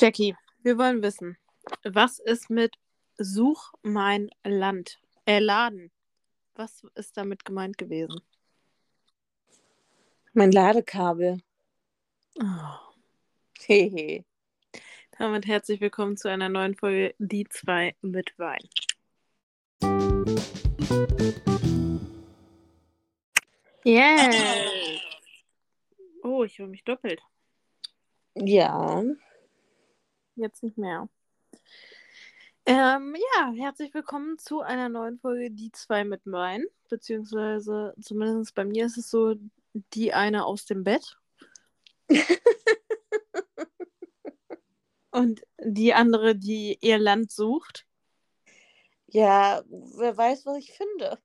Jackie, wir wollen wissen, was ist mit Such mein Land? Äh, Laden. Was ist damit gemeint gewesen? Mein Ladekabel. Oh. Hehe. Damit herzlich willkommen zu einer neuen Folge Die zwei mit Wein. Yeah. Oh, ich höre mich doppelt. Ja. Jetzt nicht mehr. Ähm, ja, herzlich willkommen zu einer neuen Folge Die zwei mit Wein. Beziehungsweise, zumindest bei mir ist es so, die eine aus dem Bett. Und die andere, die ihr Land sucht. Ja, wer weiß, was ich finde.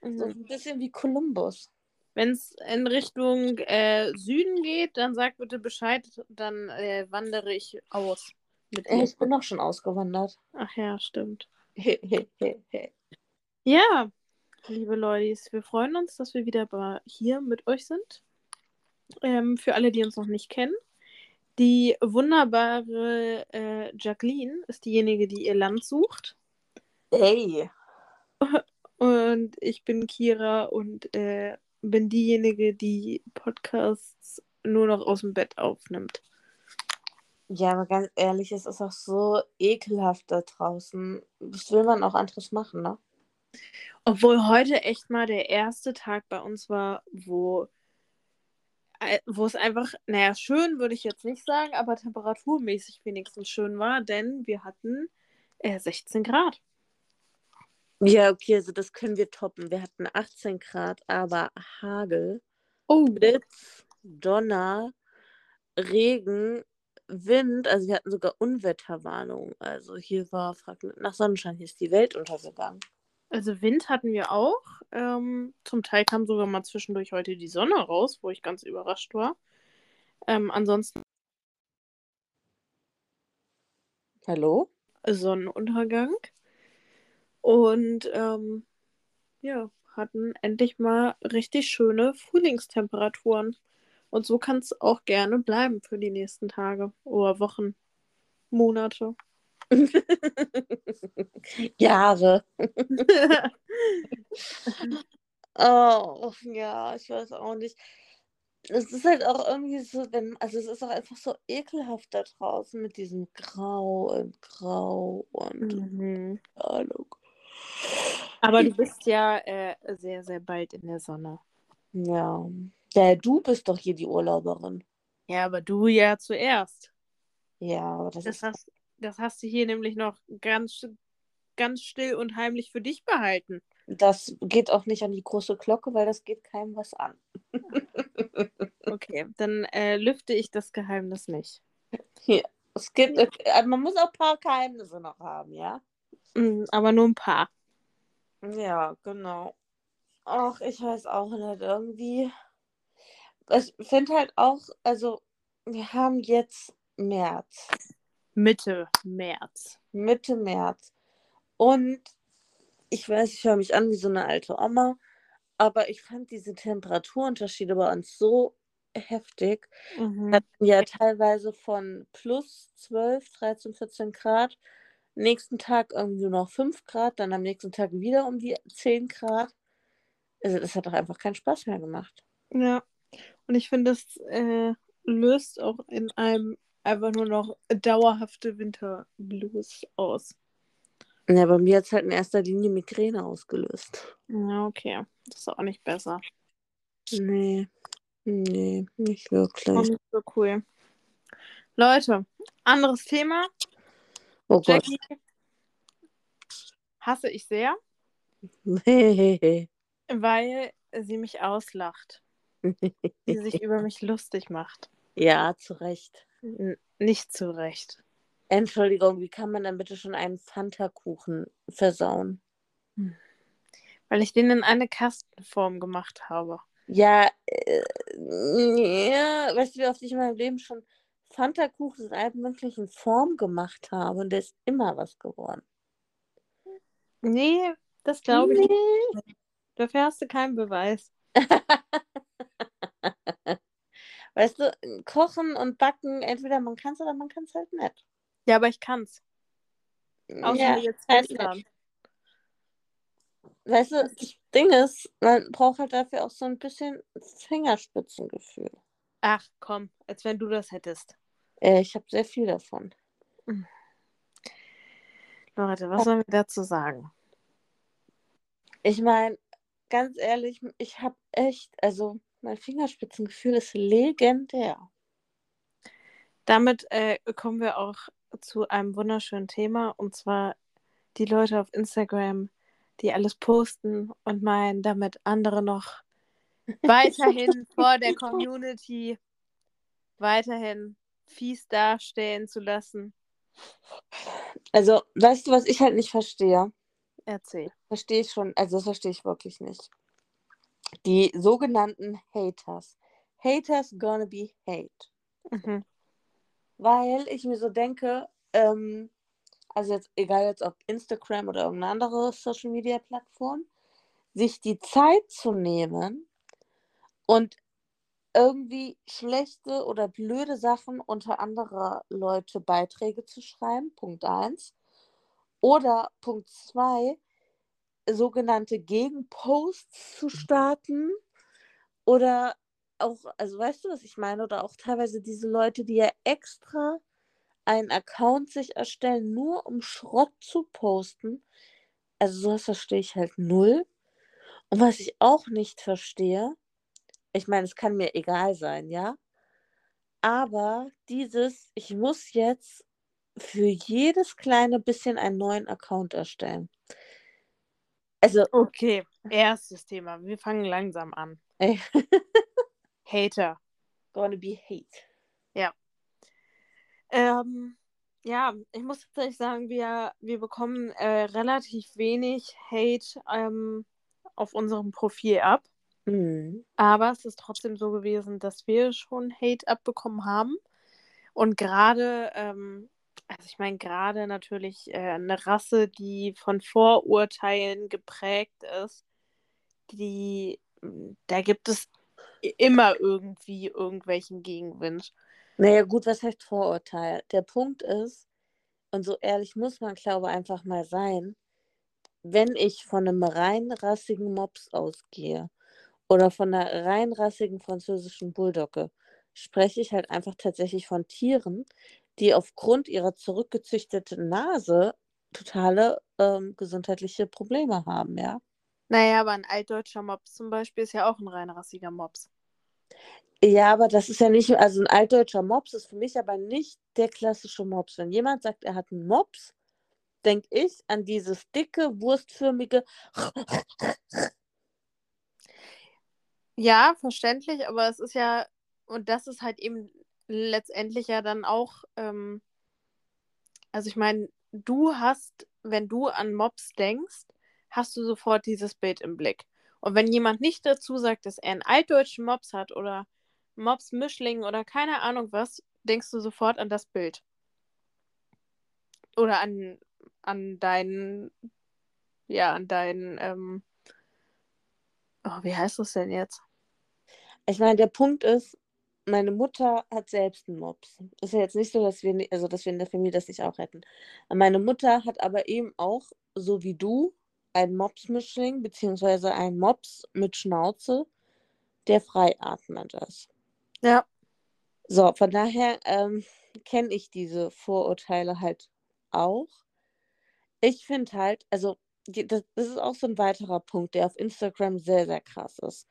So Mhm. ein bisschen wie Kolumbus. Wenn es in Richtung äh, Süden geht, dann sag bitte Bescheid, dann äh, wandere ich aus. Mit Äh, dir. Ich bin doch schon ausgewandert. Ach ja, stimmt. Ja, liebe Leute, wir freuen uns, dass wir wieder hier mit euch sind. Ähm, für alle, die uns noch nicht kennen. Die wunderbare äh, Jacqueline ist diejenige, die ihr Land sucht. Ey. Und ich bin Kira und äh, bin diejenige, die Podcasts nur noch aus dem Bett aufnimmt. Ja, aber ganz ehrlich, es ist auch so ekelhaft da draußen. Was will man auch anderes machen, ne? Obwohl heute echt mal der erste Tag bei uns war, wo, äh, wo es einfach, naja, schön würde ich jetzt nicht sagen, aber temperaturmäßig wenigstens schön war, denn wir hatten äh, 16 Grad. Ja, okay, also das können wir toppen. Wir hatten 18 Grad, aber Hagel, Oh, Blitz, Donner, Regen, Wind, also wir hatten sogar Unwetterwarnung. Also hier war, frag nicht nach Sonnenschein, hier ist die Welt untergegangen. also Wind hatten wir auch. Ähm, zum Teil kam sogar mal zwischendurch heute die Sonne raus, wo ich ganz überrascht war. Ähm, ansonsten Hallo? Sonnenuntergang. Und ähm, ja, hatten endlich mal richtig schöne Frühlingstemperaturen. Und so kann es auch gerne bleiben für die nächsten Tage oder Wochen, Monate. Jahre. Oh, ja, ich weiß auch nicht. Es ist halt auch irgendwie so, wenn, also es ist auch einfach so ekelhaft da draußen mit diesem Grau und Grau und Mhm. Ahnung. Aber du bist ja äh, sehr, sehr bald in der Sonne. Ja. Ja, du bist doch hier die Urlauberin. Ja, aber du ja zuerst. Ja, aber das, Das ist. hast, das hast du hier nämlich noch ganz, ganz still und heimlich für dich behalten. Das geht auch nicht an die große Glocke, weil das geht keinem was an. Okay, dann äh, lüfte ich das Geheimnis nicht. Hier. Es gibt, äh, man muss auch ein paar Geheimnisse noch haben, ja? Mm, Aber nur ein paar. Ja, genau. Ach, ich weiß auch nicht, irgendwie. Ich finde halt auch, also, wir haben jetzt März, Mitte März. Mitte März. Und ich weiß, ich höre mich an wie so eine alte Oma, aber ich fand diese Temperaturunterschiede bei uns so heftig. Mhm. Wir hatten ja teilweise von plus 12, 13, 14 Grad. Nächsten Tag irgendwie nur noch 5 Grad, dann am nächsten Tag wieder um die 10 Grad. Also das hat doch einfach keinen Spaß mehr gemacht. Ja. Und ich finde, das äh, löst auch in einem einfach nur noch dauerhafte Winterblues aus. Ja, bei mir hat es halt in erster Linie Migräne ausgelöst. Ja, okay. Das ist auch nicht besser. Nee, nee, nicht Auch wirklich. nicht so cool. Leute, anderes Thema. Oh Gott. Jackie hasse ich sehr, Hehehe. weil sie mich auslacht. Sie sich über mich lustig macht. ja, zu Recht. N nicht zu Recht. Entschuldigung, wie kann man dann bitte schon einen Fanta-Kuchen versauen? Weil ich den in eine Kastenform gemacht habe. Ja, äh, ja, weißt du, wie oft ich in meinem Leben schon Fanta-Kuchen in allen möglichen Formen gemacht habe und der ist immer was geworden. Nee, das glaube ich nicht. Nee. Dafür hast du keinen Beweis. Weißt du, kochen und backen, entweder man kann es oder man kann es halt nicht. Ja, aber ich kann's. Außer ja, jetzt halt. Weißt du, das Ding ist, man braucht halt dafür auch so ein bisschen Fingerspitzengefühl. Ach komm, als wenn du das hättest. Äh, ich habe sehr viel davon. Leute, was sollen wir dazu sagen? Ich meine, ganz ehrlich, ich habe echt, also mein Fingerspitzengefühl ist legendär. Damit äh, kommen wir auch zu einem wunderschönen Thema und zwar die Leute auf Instagram, die alles posten und meinen, damit andere noch weiterhin vor der Community weiterhin fies dastehen zu lassen. Also, weißt du, was ich halt nicht verstehe? Erzähl. Verstehe ich schon, also das verstehe ich wirklich nicht. Die sogenannten Haters. Haters gonna be hate. Mhm. Weil ich mir so denke, ähm, also jetzt, egal jetzt ob Instagram oder irgendeine andere Social Media Plattform, sich die Zeit zu nehmen und irgendwie schlechte oder blöde Sachen unter anderer Leute Beiträge zu schreiben, Punkt 1. Oder Punkt 2, sogenannte Gegenposts zu starten. Oder auch, also weißt du, was ich meine? Oder auch teilweise diese Leute, die ja extra einen Account sich erstellen, nur um Schrott zu posten. Also sowas verstehe ich halt null. Und was ich auch nicht verstehe, ich meine, es kann mir egal sein, ja. Aber dieses, ich muss jetzt für jedes kleine bisschen einen neuen Account erstellen. Also, Okay, erstes Thema. Wir fangen langsam an. Hater. gonna be hate. Ähm, ja, ich muss tatsächlich sagen, wir, wir bekommen äh, relativ wenig Hate ähm, auf unserem Profil ab. Mhm. Aber es ist trotzdem so gewesen, dass wir schon Hate abbekommen haben. Und gerade, ähm, also ich meine, gerade natürlich äh, eine Rasse, die von Vorurteilen geprägt ist, die, da gibt es immer irgendwie irgendwelchen Gegenwind. Naja, gut, was heißt Vorurteil? Der Punkt ist, und so ehrlich muss man, glaube ich, einfach mal sein, wenn ich von einem reinrassigen Mops ausgehe oder von einer reinrassigen französischen Bulldogge, spreche ich halt einfach tatsächlich von Tieren, die aufgrund ihrer zurückgezüchteten Nase totale ähm, gesundheitliche Probleme haben, ja. Naja, aber ein altdeutscher Mops zum Beispiel ist ja auch ein reinrassiger Mops. Ja, aber das ist ja nicht, also ein altdeutscher Mops ist für mich aber nicht der klassische Mops. Wenn jemand sagt, er hat einen Mops, denke ich an dieses dicke, wurstförmige. Ja, verständlich, aber es ist ja, und das ist halt eben letztendlich ja dann auch, ähm, also ich meine, du hast, wenn du an Mops denkst, hast du sofort dieses Bild im Blick. Und wenn jemand nicht dazu sagt, dass er einen altdeutschen Mops hat oder Mops-Mischling oder keine Ahnung was, denkst du sofort an das Bild. Oder an, an deinen, ja, an deinen, ähm, oh, wie heißt das denn jetzt? Ich meine, der Punkt ist, meine Mutter hat selbst einen Mops. Ist ja jetzt nicht so, dass wir, also dass wir in der Familie das nicht auch hätten. Meine Mutter hat aber eben auch, so wie du, einen Mops-Mischling, beziehungsweise einen Mops mit Schnauze, der freiatmend ist. Ja. So, von daher ähm, kenne ich diese Vorurteile halt auch. Ich finde halt, also das ist auch so ein weiterer Punkt, der auf Instagram sehr, sehr krass ist.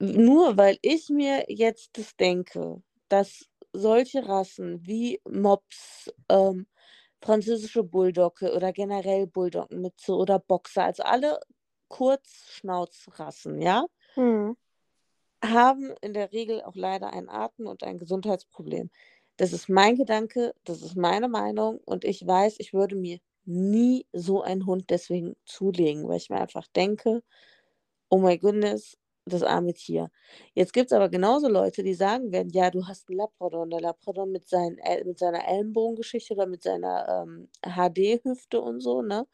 Nur weil ich mir jetzt das denke, dass solche Rassen wie Mops, ähm, französische Bulldogge oder generell Bulldoggenmütze oder Boxer, also alle Kurzschnauzrassen, ja, Hm. haben in der Regel auch leider ein Atem- und ein Gesundheitsproblem. Das ist mein Gedanke, das ist meine Meinung und ich weiß, ich würde mir nie so einen Hund deswegen zulegen, weil ich mir einfach denke, oh my goodness, das arme Tier. Jetzt gibt es aber genauso Leute, die sagen werden, ja, du hast einen Labrador und der Labrador mit, seinen, mit seiner Ellenbogengeschichte oder mit seiner ähm, HD-Hüfte und so, ne?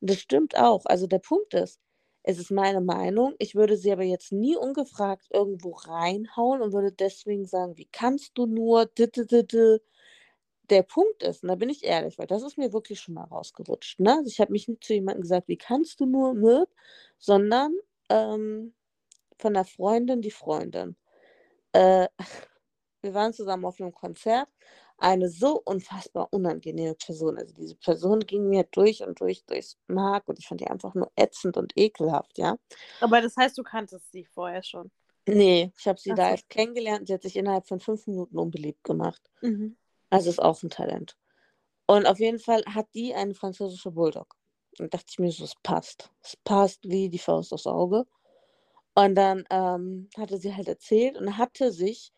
Und das stimmt auch. Also der Punkt ist, Es ist meine Meinung. Ich würde sie aber jetzt nie ungefragt irgendwo reinhauen und würde deswegen sagen, wie kannst du nur? Der Punkt ist, und da bin ich ehrlich, weil das ist mir wirklich schon mal rausgerutscht. Ne? Also ich habe mich nicht zu jemandem gesagt, wie kannst du nur, mit, sondern ähm, von der Freundin die Freundin. Äh, wir waren zusammen auf einem Konzert. Eine so unfassbar unangenehme Person. Also diese Person ging mir durch und durch durchs Mark und ich fand die einfach nur ätzend und ekelhaft, ja. Aber das heißt, du kanntest sie vorher schon. Nee, ich habe sie Ach da so. erst kennengelernt. Sie hat sich innerhalb von fünf Minuten unbeliebt gemacht. Mhm. Also ist auch ein Talent. Und auf jeden Fall hat die einen französischen Bulldog. Und dachte ich mir so, es passt. Es passt wie die Faust aufs Auge. Und dann ähm, hatte sie halt erzählt und hatte sich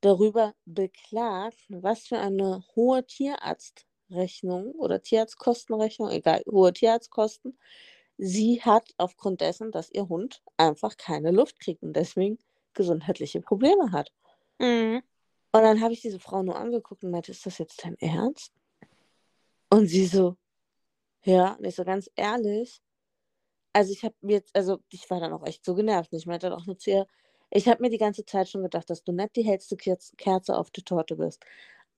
darüber beklagt, was für eine hohe Tierarztrechnung oder Tierarztkostenrechnung, egal, hohe Tierarztkosten, sie hat aufgrund dessen, dass ihr Hund einfach keine Luft kriegt und deswegen gesundheitliche Probleme hat. Mhm. Und dann habe ich diese Frau nur angeguckt und meinte, ist das jetzt dein Ernst? Und sie so, ja, nicht so ganz ehrlich. Also ich habe mir jetzt, also ich war dann auch echt so genervt. Ich meinte dann auch nur zu ihr, ich habe mir die ganze Zeit schon gedacht, dass du nicht die hellste Kerze auf die Torte bist.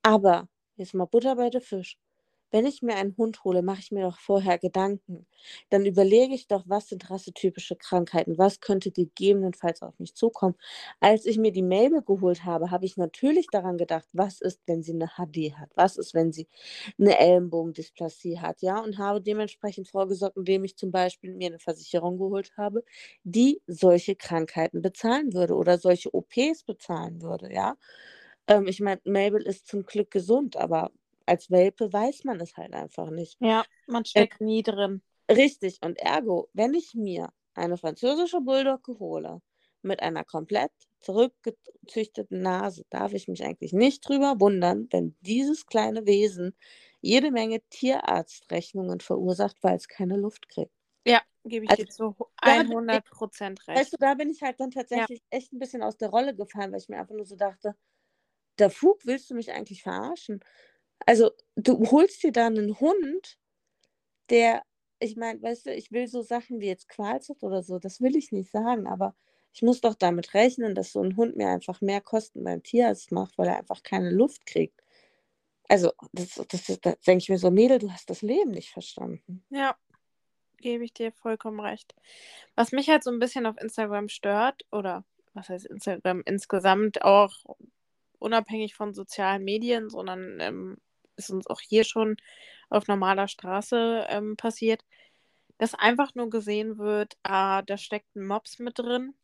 Aber jetzt mal Butter bei der Fisch wenn ich mir einen Hund hole, mache ich mir doch vorher Gedanken. Dann überlege ich doch, was sind rassetypische Krankheiten, was könnte gegebenenfalls auf mich zukommen. Als ich mir die Mabel geholt habe, habe ich natürlich daran gedacht, was ist, wenn sie eine HD hat, was ist, wenn sie eine Ellenbogendysplasie hat, ja, und habe dementsprechend vorgesorgt, indem ich zum Beispiel mir eine Versicherung geholt habe, die solche Krankheiten bezahlen würde oder solche OPs bezahlen würde, ja. Ähm, ich meine, Mabel ist zum Glück gesund, aber als Welpe weiß man es halt einfach nicht. Ja, man steckt äh, nie drin. Richtig. Und ergo, wenn ich mir eine französische Bulldogge hole mit einer komplett zurückgezüchteten Nase, darf ich mich eigentlich nicht drüber wundern, wenn dieses kleine Wesen jede Menge Tierarztrechnungen verursacht, weil es keine Luft kriegt. Ja, gebe ich also, dir zu 100 Prozent recht. Weißt du, da bin ich halt dann tatsächlich ja. echt ein bisschen aus der Rolle gefallen, weil ich mir einfach nur so dachte, der Fug, willst du mich eigentlich verarschen? Also, du holst dir da einen Hund, der, ich meine, weißt du, ich will so Sachen wie jetzt Qualzucht oder so, das will ich nicht sagen, aber ich muss doch damit rechnen, dass so ein Hund mir einfach mehr Kosten beim Tierarzt macht, weil er einfach keine Luft kriegt. Also, das, das, das, das denke ich mir so, Mädel, du hast das Leben nicht verstanden. Ja, gebe ich dir vollkommen recht. Was mich halt so ein bisschen auf Instagram stört, oder was heißt Instagram insgesamt auch unabhängig von sozialen Medien, sondern ähm, ist uns auch hier schon auf normaler Straße ähm, passiert, dass einfach nur gesehen wird, ah, da steckt ein Mops mit drin.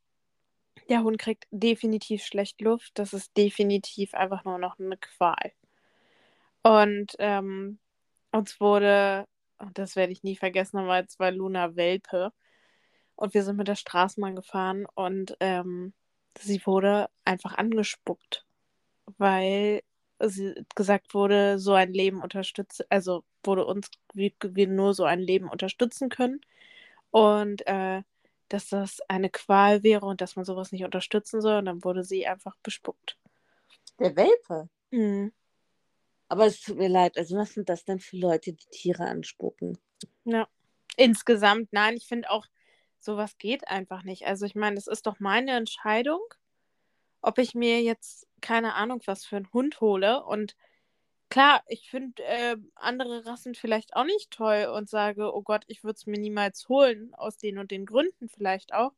Der Hund kriegt definitiv schlecht Luft. Das ist definitiv einfach nur noch eine Qual. Und ähm, uns wurde, das werde ich nie vergessen, aber jetzt war Luna Welpe. Und wir sind mit der Straßenbahn gefahren und ähm, sie wurde einfach angespuckt, weil gesagt wurde, so ein Leben unterstützen, also wurde uns, wie wir nur so ein Leben unterstützen können. Und äh, dass das eine Qual wäre und dass man sowas nicht unterstützen soll. Und dann wurde sie einfach bespuckt. Der Welpe? Mhm. Aber es tut mir leid, also was sind das denn für Leute, die Tiere anspucken? Ja. Insgesamt, nein, ich finde auch, sowas geht einfach nicht. Also ich meine, das ist doch meine Entscheidung ob ich mir jetzt keine Ahnung was für einen Hund hole. Und klar, ich finde äh, andere Rassen vielleicht auch nicht toll und sage, oh Gott, ich würde es mir niemals holen, aus den und den Gründen vielleicht auch.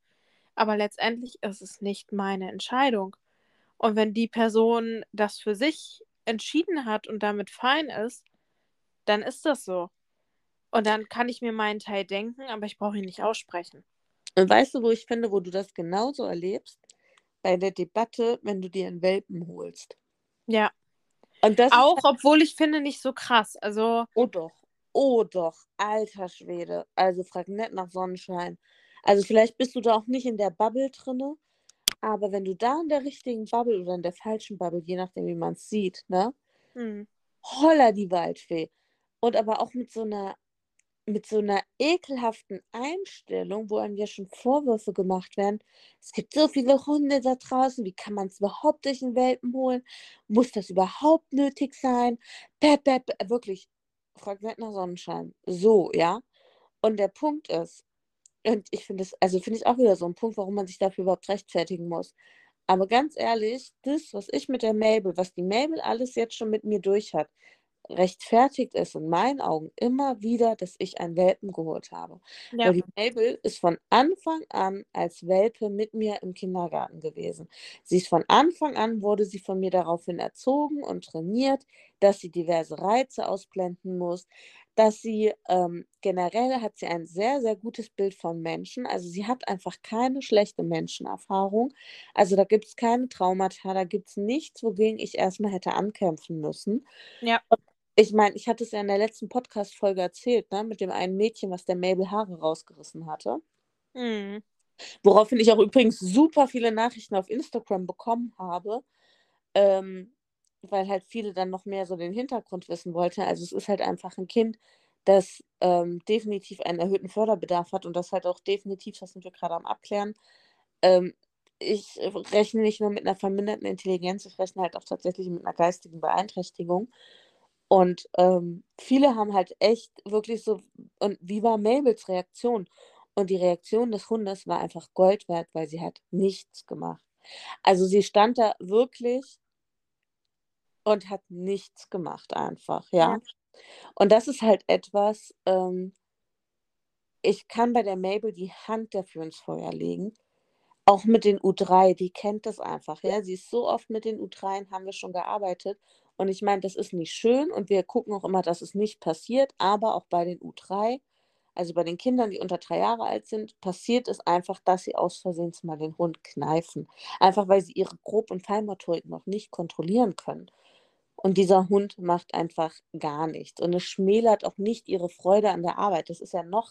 Aber letztendlich ist es nicht meine Entscheidung. Und wenn die Person das für sich entschieden hat und damit fein ist, dann ist das so. Und dann kann ich mir meinen Teil denken, aber ich brauche ihn nicht aussprechen. Und weißt du, wo ich finde, wo du das genauso erlebst? Bei der Debatte, wenn du dir einen Welpen holst. Ja. Und das auch, halt... obwohl ich finde, nicht so krass. Also. Oh doch. Oh doch. Alter Schwede. Also frag nicht nach Sonnenschein. Also vielleicht bist du da auch nicht in der Bubble drinne, aber wenn du da in der richtigen Bubble oder in der falschen Bubble, je nachdem wie man es sieht, ne? Hm. Holla die Waldfee. Und aber auch mit so einer mit so einer ekelhaften Einstellung, wo einem ja schon Vorwürfe gemacht werden. Es gibt so viele Hunde da draußen, wie kann man es überhaupt durch den Welpen holen? Muss das überhaupt nötig sein? Bäh, bäh. Wirklich, fragt nach Sonnenschein. So, ja. Und der Punkt ist, Und ich finde es, also finde ich auch wieder so ein Punkt, warum man sich dafür überhaupt rechtfertigen muss. Aber ganz ehrlich, das, was ich mit der Mabel, was die Mabel alles jetzt schon mit mir durch hat, rechtfertigt es in meinen Augen immer wieder, dass ich einen Welpen geholt habe. Ja. Weil die Mabel ist von Anfang an als Welpe mit mir im Kindergarten gewesen. Sie ist von Anfang an, wurde sie von mir daraufhin erzogen und trainiert, dass sie diverse Reize ausblenden muss, dass sie ähm, generell hat sie ein sehr, sehr gutes Bild von Menschen. Also sie hat einfach keine schlechte Menschenerfahrung. Also da gibt es keine Traumata, da gibt es nichts, wogegen ich erstmal hätte ankämpfen müssen. Ja. Ich meine, ich hatte es ja in der letzten Podcast-Folge erzählt, ne, mit dem einen Mädchen, was der Mabel Haare rausgerissen hatte. Mhm. Woraufhin ich auch übrigens super viele Nachrichten auf Instagram bekommen habe. Ähm, weil halt viele dann noch mehr so den Hintergrund wissen wollten. Also es ist halt einfach ein Kind, das ähm, definitiv einen erhöhten Förderbedarf hat und das halt auch definitiv, das sind wir gerade am Abklären. Ähm, ich rechne nicht nur mit einer verminderten Intelligenz, ich rechne halt auch tatsächlich mit einer geistigen Beeinträchtigung. Und ähm, viele haben halt echt wirklich so, und wie war Mabels Reaktion? Und die Reaktion des Hundes war einfach Gold wert, weil sie hat nichts gemacht. Also sie stand da wirklich und hat nichts gemacht einfach, ja. ja. Und das ist halt etwas, ähm, ich kann bei der Mabel die Hand dafür ins Feuer legen. Auch mit den U3, die kennt das einfach, ja. Sie ist so oft mit den U3, haben wir schon gearbeitet. Und ich meine, das ist nicht schön und wir gucken auch immer, dass es nicht passiert, aber auch bei den U3, also bei den Kindern, die unter drei Jahre alt sind, passiert es einfach, dass sie aus Versehen mal den Hund kneifen. Einfach weil sie ihre Grob- und Feinmotorik noch nicht kontrollieren können. Und dieser Hund macht einfach gar nichts. Und es schmälert auch nicht ihre Freude an der Arbeit. Das ist ja noch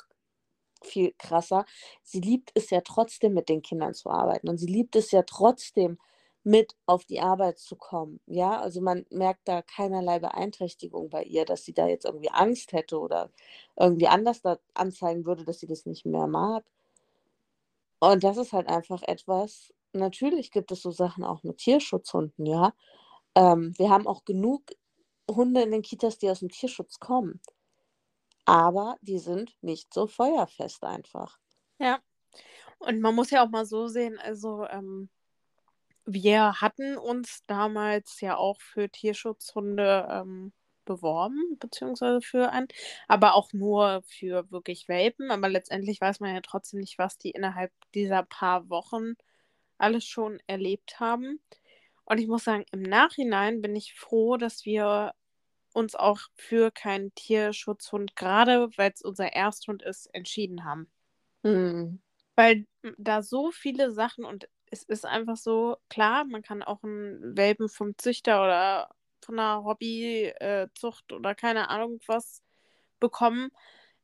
viel krasser. Sie liebt es ja trotzdem, mit den Kindern zu arbeiten. Und sie liebt es ja trotzdem, mit auf die Arbeit zu kommen. Ja, also man merkt da keinerlei Beeinträchtigung bei ihr, dass sie da jetzt irgendwie Angst hätte oder irgendwie anders da anzeigen würde, dass sie das nicht mehr mag. Und das ist halt einfach etwas, natürlich gibt es so Sachen auch mit Tierschutzhunden, ja. Ähm, wir haben auch genug Hunde in den Kitas, die aus dem Tierschutz kommen. Aber die sind nicht so feuerfest einfach. Ja. Und man muss ja auch mal so sehen, also ähm, wir hatten uns damals ja auch für Tierschutzhunde ähm, beworben, beziehungsweise für einen, aber auch nur für wirklich Welpen. Aber letztendlich weiß man ja trotzdem nicht, was die innerhalb dieser paar Wochen alles schon erlebt haben. Und ich muss sagen, im Nachhinein bin ich froh, dass wir uns auch für keinen Tierschutzhund, gerade weil es unser Ersthund ist, entschieden haben. Mhm. Weil da so viele Sachen und es ist einfach so, klar, man kann auch einen Welpen vom Züchter oder von einer Hobbyzucht oder keine Ahnung was bekommen.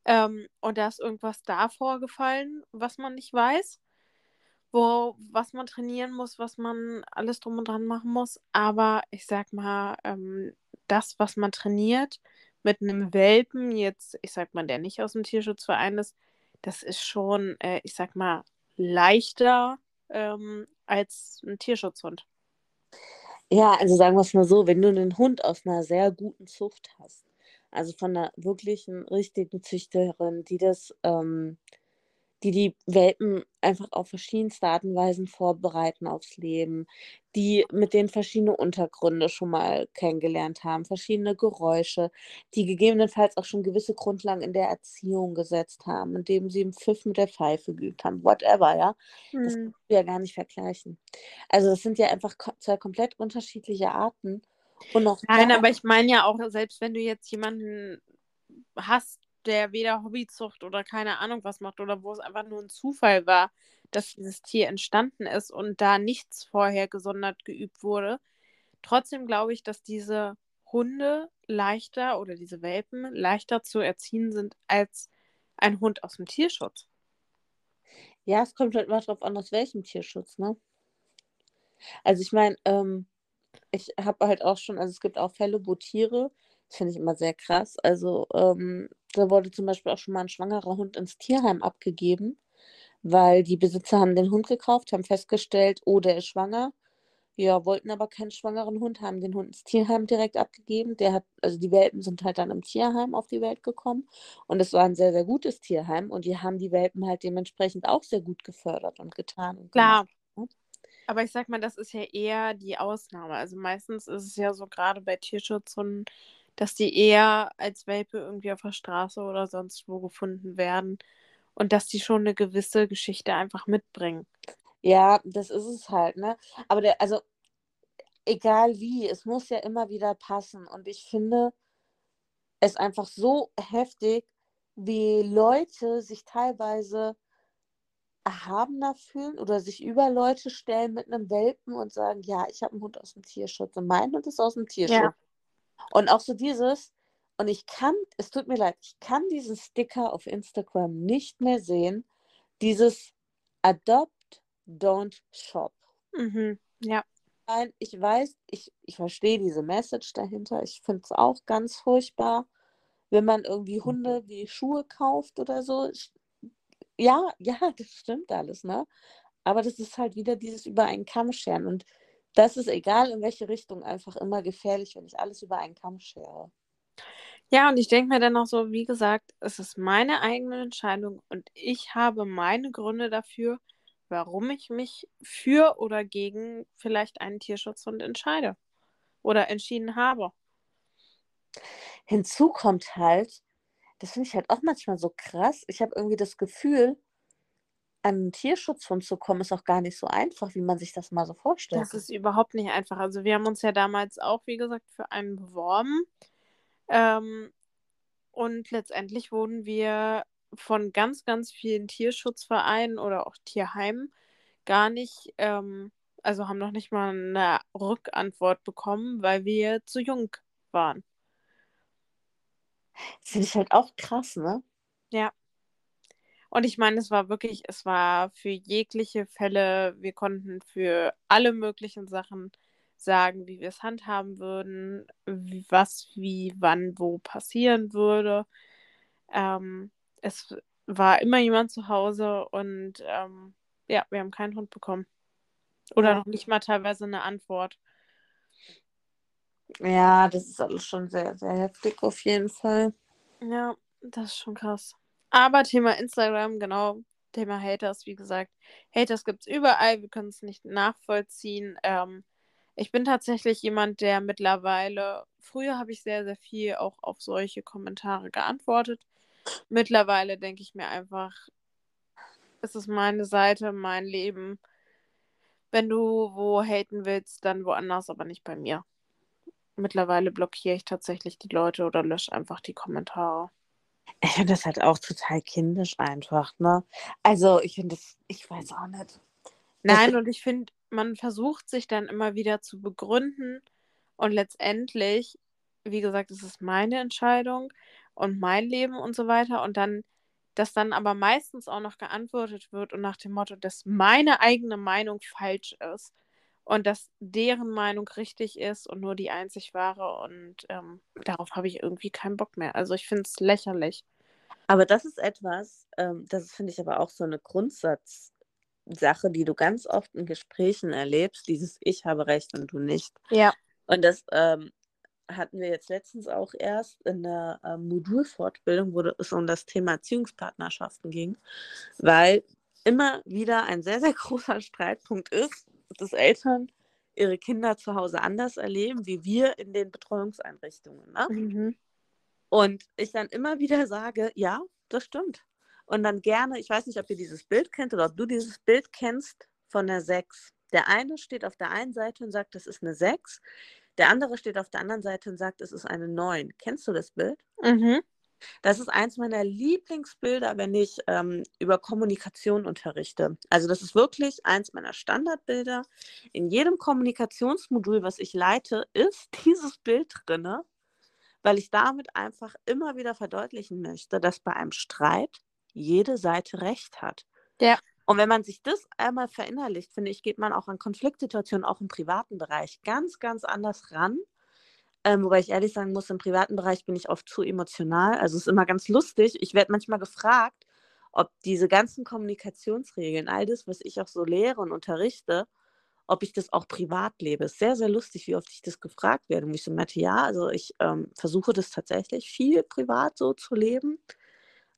Ähm, und da ist irgendwas da vorgefallen, was man nicht weiß wo, was man trainieren muss, was man alles drum und dran machen muss. Aber ich sag mal, ähm, das, was man trainiert mit einem Welpen, jetzt, ich sag mal, der nicht aus dem Tierschutzverein ist, das ist schon, äh, ich sag mal, leichter ähm, als ein Tierschutzhund. Ja, also sagen wir es mal so, wenn du einen Hund aus einer sehr guten Zucht hast, also von einer wirklichen, richtigen Züchterin, die das ähm, die die Welpen einfach auf verschiedenste Art und Weisen vorbereiten aufs Leben, die mit denen verschiedene Untergründe schon mal kennengelernt haben, verschiedene Geräusche, die gegebenenfalls auch schon gewisse Grundlagen in der Erziehung gesetzt haben, indem sie im Pfiff mit der Pfeife geübt haben, whatever, ja. Hm. Das können wir ja gar nicht vergleichen. Also das sind ja einfach zwei komplett unterschiedliche Arten. Und auch Nein, aber ich meine ja auch, selbst wenn du jetzt jemanden hast, der weder Hobbyzucht oder keine Ahnung was macht oder wo es einfach nur ein Zufall war, dass dieses Tier entstanden ist und da nichts vorher gesondert geübt wurde. Trotzdem glaube ich, dass diese Hunde leichter oder diese Welpen leichter zu erziehen sind als ein Hund aus dem Tierschutz. Ja, es kommt halt immer drauf an, aus welchem Tierschutz, ne? Also ich meine, ähm, ich habe halt auch schon, also es gibt auch Fälle, wo Tiere das finde ich immer sehr krass. Also, ähm, da wurde zum Beispiel auch schon mal ein schwangerer Hund ins Tierheim abgegeben, weil die Besitzer haben den Hund gekauft, haben festgestellt, oh, der ist schwanger. Ja, wollten aber keinen schwangeren Hund haben, den Hund ins Tierheim direkt abgegeben. Der hat, also die Welpen sind halt dann im Tierheim auf die Welt gekommen. Und es war ein sehr, sehr gutes Tierheim. Und die haben die Welpen halt dementsprechend auch sehr gut gefördert und getan. Und Klar. gemacht, ne? Aber ich sag mal, das ist ja eher die Ausnahme. Also meistens ist es ja so gerade bei Tierschutzhunden, dass die eher als Welpe irgendwie auf der Straße oder sonst wo gefunden werden und dass die schon eine gewisse Geschichte einfach mitbringen. Ja, das ist es halt, ne? Aber der, also egal wie, es muss ja immer wieder passen. Und ich finde es einfach so heftig, wie Leute sich teilweise erhabener fühlen oder sich über Leute stellen mit einem Welpen und sagen, ja, ich habe einen Hund aus dem Tierschutz und mein Hund ist aus dem Tierschutz. Ja. Und auch so dieses, und ich kann, es tut mir leid, ich kann diesen Sticker auf Instagram nicht mehr sehen, dieses Adopt, don't shop. Mhm. Ja. Nein, ich weiß, ich, ich verstehe diese Message dahinter. Ich finde es auch ganz furchtbar, wenn man irgendwie Hunde wie Schuhe kauft oder so. Ja, ja, das stimmt alles, ne? Aber das ist halt wieder dieses über einen Kamm scheren. Und das ist egal in welche Richtung einfach immer gefährlich, wenn ich alles über einen Kamm schere. Ja, und ich denke mir dann auch so, wie gesagt, es ist meine eigene Entscheidung und ich habe meine Gründe dafür, warum ich mich für oder gegen vielleicht einen Tierschutzhund entscheide oder entschieden habe. Hinzu kommt halt, das finde ich halt auch manchmal so krass. Ich habe irgendwie das Gefühl, an einen Tierschutzhund zu kommen, ist auch gar nicht so einfach, wie man sich das mal so vorstellt. Das ist überhaupt nicht einfach. Also wir haben uns ja damals auch, wie gesagt, für einen beworben. Ähm, und letztendlich wurden wir von ganz, ganz vielen Tierschutzvereinen oder auch Tierheimen gar nicht, ähm, also haben noch nicht mal eine Rückantwort bekommen, weil wir zu jung waren. Das finde ich halt auch krass, ne? Ja. Und ich meine, es war wirklich, es war für jegliche Fälle, wir konnten für alle möglichen Sachen sagen, wie wir es handhaben würden, wie, was, wie, wann, wo passieren würde. Ähm, es war immer jemand zu Hause und ähm, ja, wir haben keinen Hund bekommen. Oder Ja. noch nicht mal teilweise eine Antwort. Ja, das ist alles schon sehr, sehr heftig auf jeden Fall. Ja, das ist schon krass. Aber Thema Instagram, genau, Thema Haters, wie gesagt. Haters gibt es überall, wir können es nicht nachvollziehen. Ähm, ich bin tatsächlich jemand, der mittlerweile, früher habe ich sehr, sehr viel auch auf solche Kommentare geantwortet. Mittlerweile denke ich mir einfach, es ist meine Seite, mein Leben. Wenn du wo haten willst, dann woanders, aber nicht bei mir. Mittlerweile blockiere ich tatsächlich die Leute oder lösche einfach die Kommentare. Ich finde das halt auch total kindisch einfach, ne? Also, ich finde das, ich weiß auch nicht. Nein, und ich finde, man versucht sich dann immer wieder zu begründen und letztendlich, wie gesagt, es ist meine Entscheidung und mein Leben und so weiter und dann, dass dann aber meistens auch noch geantwortet wird und nach dem Motto, dass meine eigene Meinung falsch ist und dass deren Meinung richtig ist und nur die einzig wahre und ähm, darauf habe ich irgendwie keinen Bock mehr. Also ich finde es lächerlich. Aber das ist etwas, ähm, das finde ich aber auch so eine Grundsatzsache, die du ganz oft in Gesprächen erlebst, dieses Ich habe recht und du nicht. Ja. Und das ähm, hatten wir jetzt letztens auch erst in der ähm, Modulfortbildung, wo es um das Thema Erziehungspartnerschaften ging, weil immer wieder ein sehr, sehr großer Streitpunkt ist, dass Eltern ihre Kinder zu Hause anders erleben, wie wir in den Betreuungseinrichtungen. Ne? Mhm. Und ich dann immer wieder sage, ja, das stimmt. Und dann gerne, ich weiß nicht, ob ihr dieses Bild kennt oder ob du dieses Bild kennst von der 6. Der eine steht auf der einen Seite und sagt, das ist eine 6. Der andere steht auf der anderen Seite und sagt, es ist eine 9. Kennst du das Bild? Mhm. Das ist eins meiner Lieblingsbilder, wenn ich ähm, über Kommunikation unterrichte. Also das ist wirklich eins meiner Standardbilder. In jedem Kommunikationsmodul, was ich leite, ist dieses Bild drinne, weil ich damit einfach immer wieder verdeutlichen möchte, dass bei einem Streit jede Seite recht hat. Ja. Und wenn man sich das einmal verinnerlicht, finde ich, geht man auch an Konfliktsituationen, auch im privaten Bereich, ganz, ganz anders ran. Ähm, wobei ich ehrlich sagen muss, im privaten Bereich bin ich oft zu emotional. Also es ist immer ganz lustig. Ich werde manchmal gefragt, ob diese ganzen Kommunikationsregeln, all das, was ich auch so lehre und unterrichte, ob ich das auch privat lebe. Ist sehr, sehr lustig, wie oft ich das gefragt werde. Und ich so, Mette, ja, also ich ähm, versuche das tatsächlich viel privat so zu leben.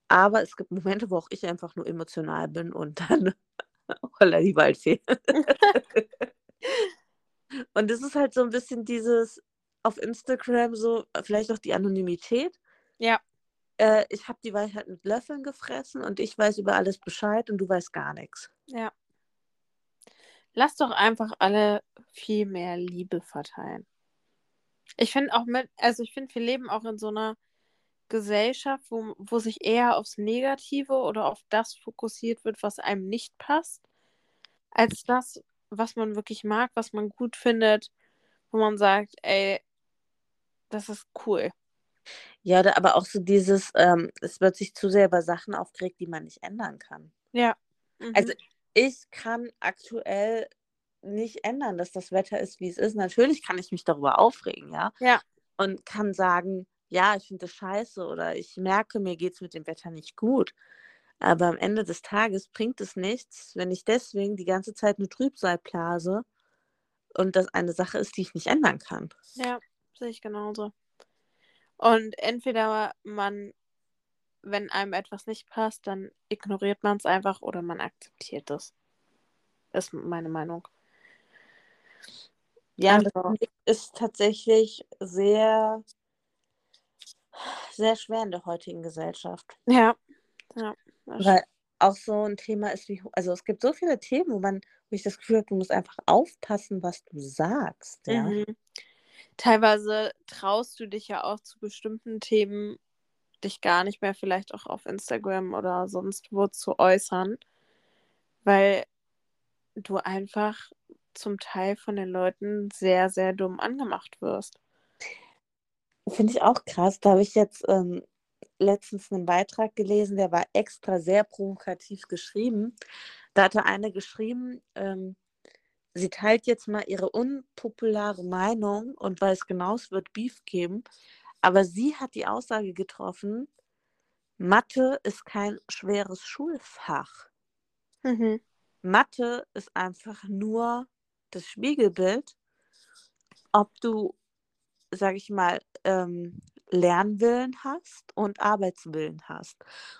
Aber es gibt Momente, wo auch ich einfach nur emotional bin und dann holla die Waldfee. und es ist halt so ein bisschen dieses auf Instagram so, vielleicht auch die Anonymität. Ja. Äh, ich habe die Weisheit mit Löffeln gefressen und ich weiß über alles Bescheid und du weißt gar nichts. Ja. Lass doch einfach alle viel mehr Liebe verteilen. Ich finde auch mit, also ich finde, wir leben auch in so einer Gesellschaft, wo, wo sich eher aufs Negative oder auf das fokussiert wird, was einem nicht passt, als das, was man wirklich mag, was man gut findet, wo man sagt, ey, das ist cool. Ja, aber auch so dieses, ähm, es wird sich zu sehr über Sachen aufgeregt, die man nicht ändern kann. Ja. Mhm. Also ich kann aktuell nicht ändern, dass das Wetter ist, wie es ist. Natürlich kann ich mich darüber aufregen, ja. Ja. Und kann sagen, ja, ich finde das scheiße oder ich merke, mir geht es mit dem Wetter nicht gut. Aber am Ende des Tages bringt es nichts, wenn ich deswegen die ganze Zeit eine Trübsal blase und das eine Sache ist, die ich nicht ändern kann. Ja, sehe ich genauso. Und entweder man, wenn einem etwas nicht passt, dann ignoriert man es einfach oder man akzeptiert es. Ist meine Meinung. Ja, also. das ist tatsächlich sehr, sehr schwer in der heutigen Gesellschaft. Ja, ja. Weil auch so ein Thema ist wie, also es gibt so viele Themen, wo man, wo ich das Gefühl habe, du musst einfach aufpassen, was du sagst. Ja. Mhm teilweise traust du dich ja auch zu bestimmten Themen, dich gar nicht mehr vielleicht auch auf Instagram oder sonst wo zu äußern, weil du einfach zum Teil von den Leuten sehr, sehr dumm angemacht wirst. Finde ich auch krass. Da habe ich jetzt ähm, letztens einen Beitrag gelesen, der war extra sehr provokativ geschrieben. Da hatte eine geschrieben, ähm, sie teilt jetzt mal ihre unpopulare Meinung und weiß genau, es wird Beef geben. Aber sie hat die Aussage getroffen, Mathe ist kein schweres Schulfach. Mhm. Mathe ist einfach nur das Spiegelbild, ob du, sag ich mal, ähm, Lernwillen hast und Arbeitswillen hast.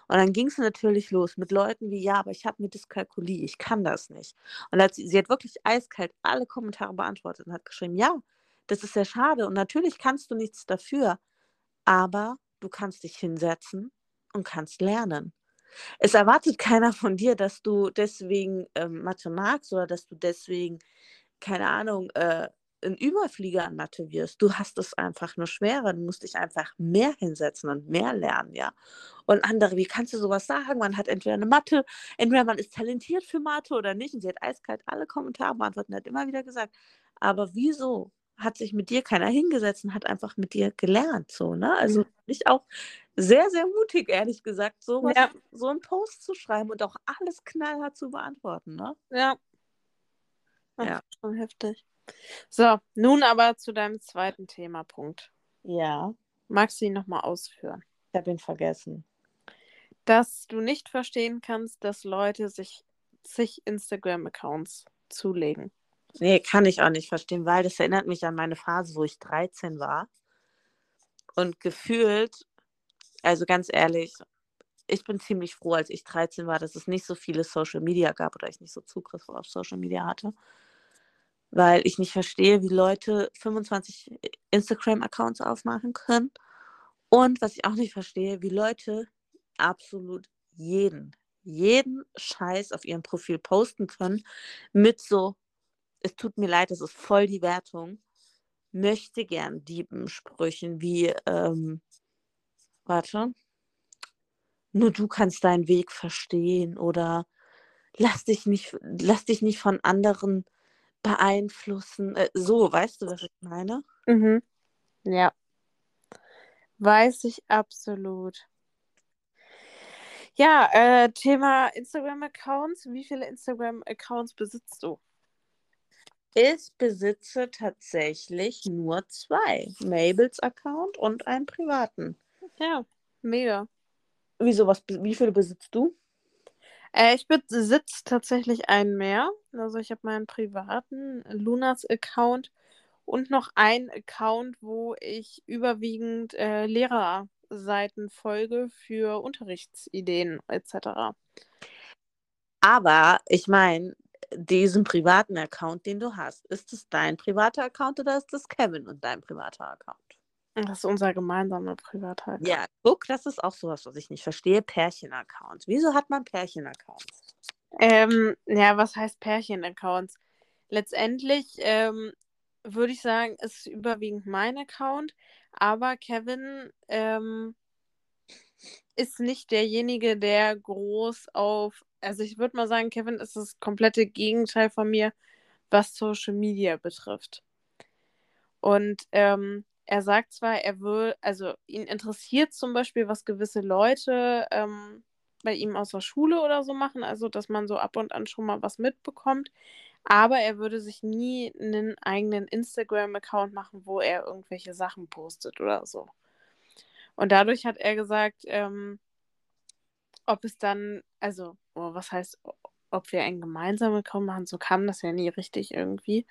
Und dann ging es natürlich los mit Leuten wie, ja, aber ich habe mir Dyskalkulie, ich kann das nicht. Und hat sie, sie hat wirklich eiskalt alle Kommentare beantwortet und hat geschrieben, ja, das ist sehr schade und natürlich kannst du nichts dafür, aber du kannst dich hinsetzen und kannst lernen. Es erwartet keiner von dir, dass du deswegen ähm, Mathe magst oder dass du deswegen, keine Ahnung, äh, ein Überflieger an Mathe wirst. Du hast es einfach nur schwerer. Du musst dich einfach mehr hinsetzen und mehr lernen, ja. Und andere, wie kannst du sowas sagen? Man hat entweder eine Mathe, entweder man ist talentiert für Mathe oder nicht. Und sie hat eiskalt alle Kommentare beantwortet und hat immer wieder gesagt, aber wieso hat sich mit dir keiner hingesetzt und hat einfach mit dir gelernt, so, ne? Also mhm. ich auch sehr, sehr mutig, ehrlich gesagt, sowas, ja. so einen Post zu schreiben und auch alles knallhart zu beantworten, ne? Ja. Das ja. ist schon heftig. So, nun aber zu deinem zweiten Themapunkt. Ja. Magst du ihn nochmal ausführen? Ich habe ihn vergessen. Dass du nicht verstehen kannst, dass Leute sich zig Instagram-Accounts zulegen. Nee, kann ich auch nicht verstehen, weil das erinnert mich an meine Phase, wo ich 13 war. Und gefühlt, also ganz ehrlich, ich bin ziemlich froh, als ich 13 war, dass es nicht so viele Social Media gab oder ich nicht so Zugriff auf Social Media hatte weil ich nicht verstehe, wie Leute 25 Instagram-Accounts aufmachen können. Und was ich auch nicht verstehe, wie Leute absolut jeden, jeden Scheiß auf ihrem Profil posten können mit so, es tut mir leid, das ist voll die Wertung, möchte gern Diebensprüchen wie, ähm, warte, nur du kannst deinen Weg verstehen oder lass dich nicht, lass dich nicht von anderen beeinflussen. Äh, so, weißt du, was ich meine? Mhm. Ja. Weiß ich absolut. Ja, äh, Thema Instagram-Accounts. Wie viele Instagram-Accounts besitzt du? Ich besitze tatsächlich nur zwei. Mabels Account und einen privaten. Ja, mega. Wieso, was, wie viele besitzt du? Äh, ich besitze tatsächlich einen mehr. Also ich habe meinen privaten Lunas-Account und noch einen Account, wo ich überwiegend äh, Lehrerseiten folge für Unterrichtsideen etc. Aber ich meine, diesen privaten Account, den du hast, ist es dein privater Account oder ist es Kevin und dein privater Account? Das ist unser gemeinsamer privater Account. Ja, guck, das ist auch sowas, was ich nicht verstehe. Pärchen-Accounts. Wieso hat man Pärchen-Accounts? Ähm, ja, was heißt Pärchen-Accounts? Letztendlich ähm, würde ich sagen, ist überwiegend mein Account, aber Kevin ähm, ist nicht derjenige, der groß auf, also ich würde mal sagen, Kevin ist das komplette Gegenteil von mir, was Social Media betrifft. Und ähm, er sagt zwar, er will, also ihn interessiert zum Beispiel, was gewisse Leute ähm, bei ihm aus der Schule oder so machen, also dass man so ab und an schon mal was mitbekommt. Aber er würde sich nie einen eigenen Instagram-Account machen, wo er irgendwelche Sachen postet oder so. Und dadurch hat er gesagt, ähm, ob es dann, also, oh, was heißt, ob wir einen gemeinsamen Account machen, so kam das ja nie richtig irgendwie.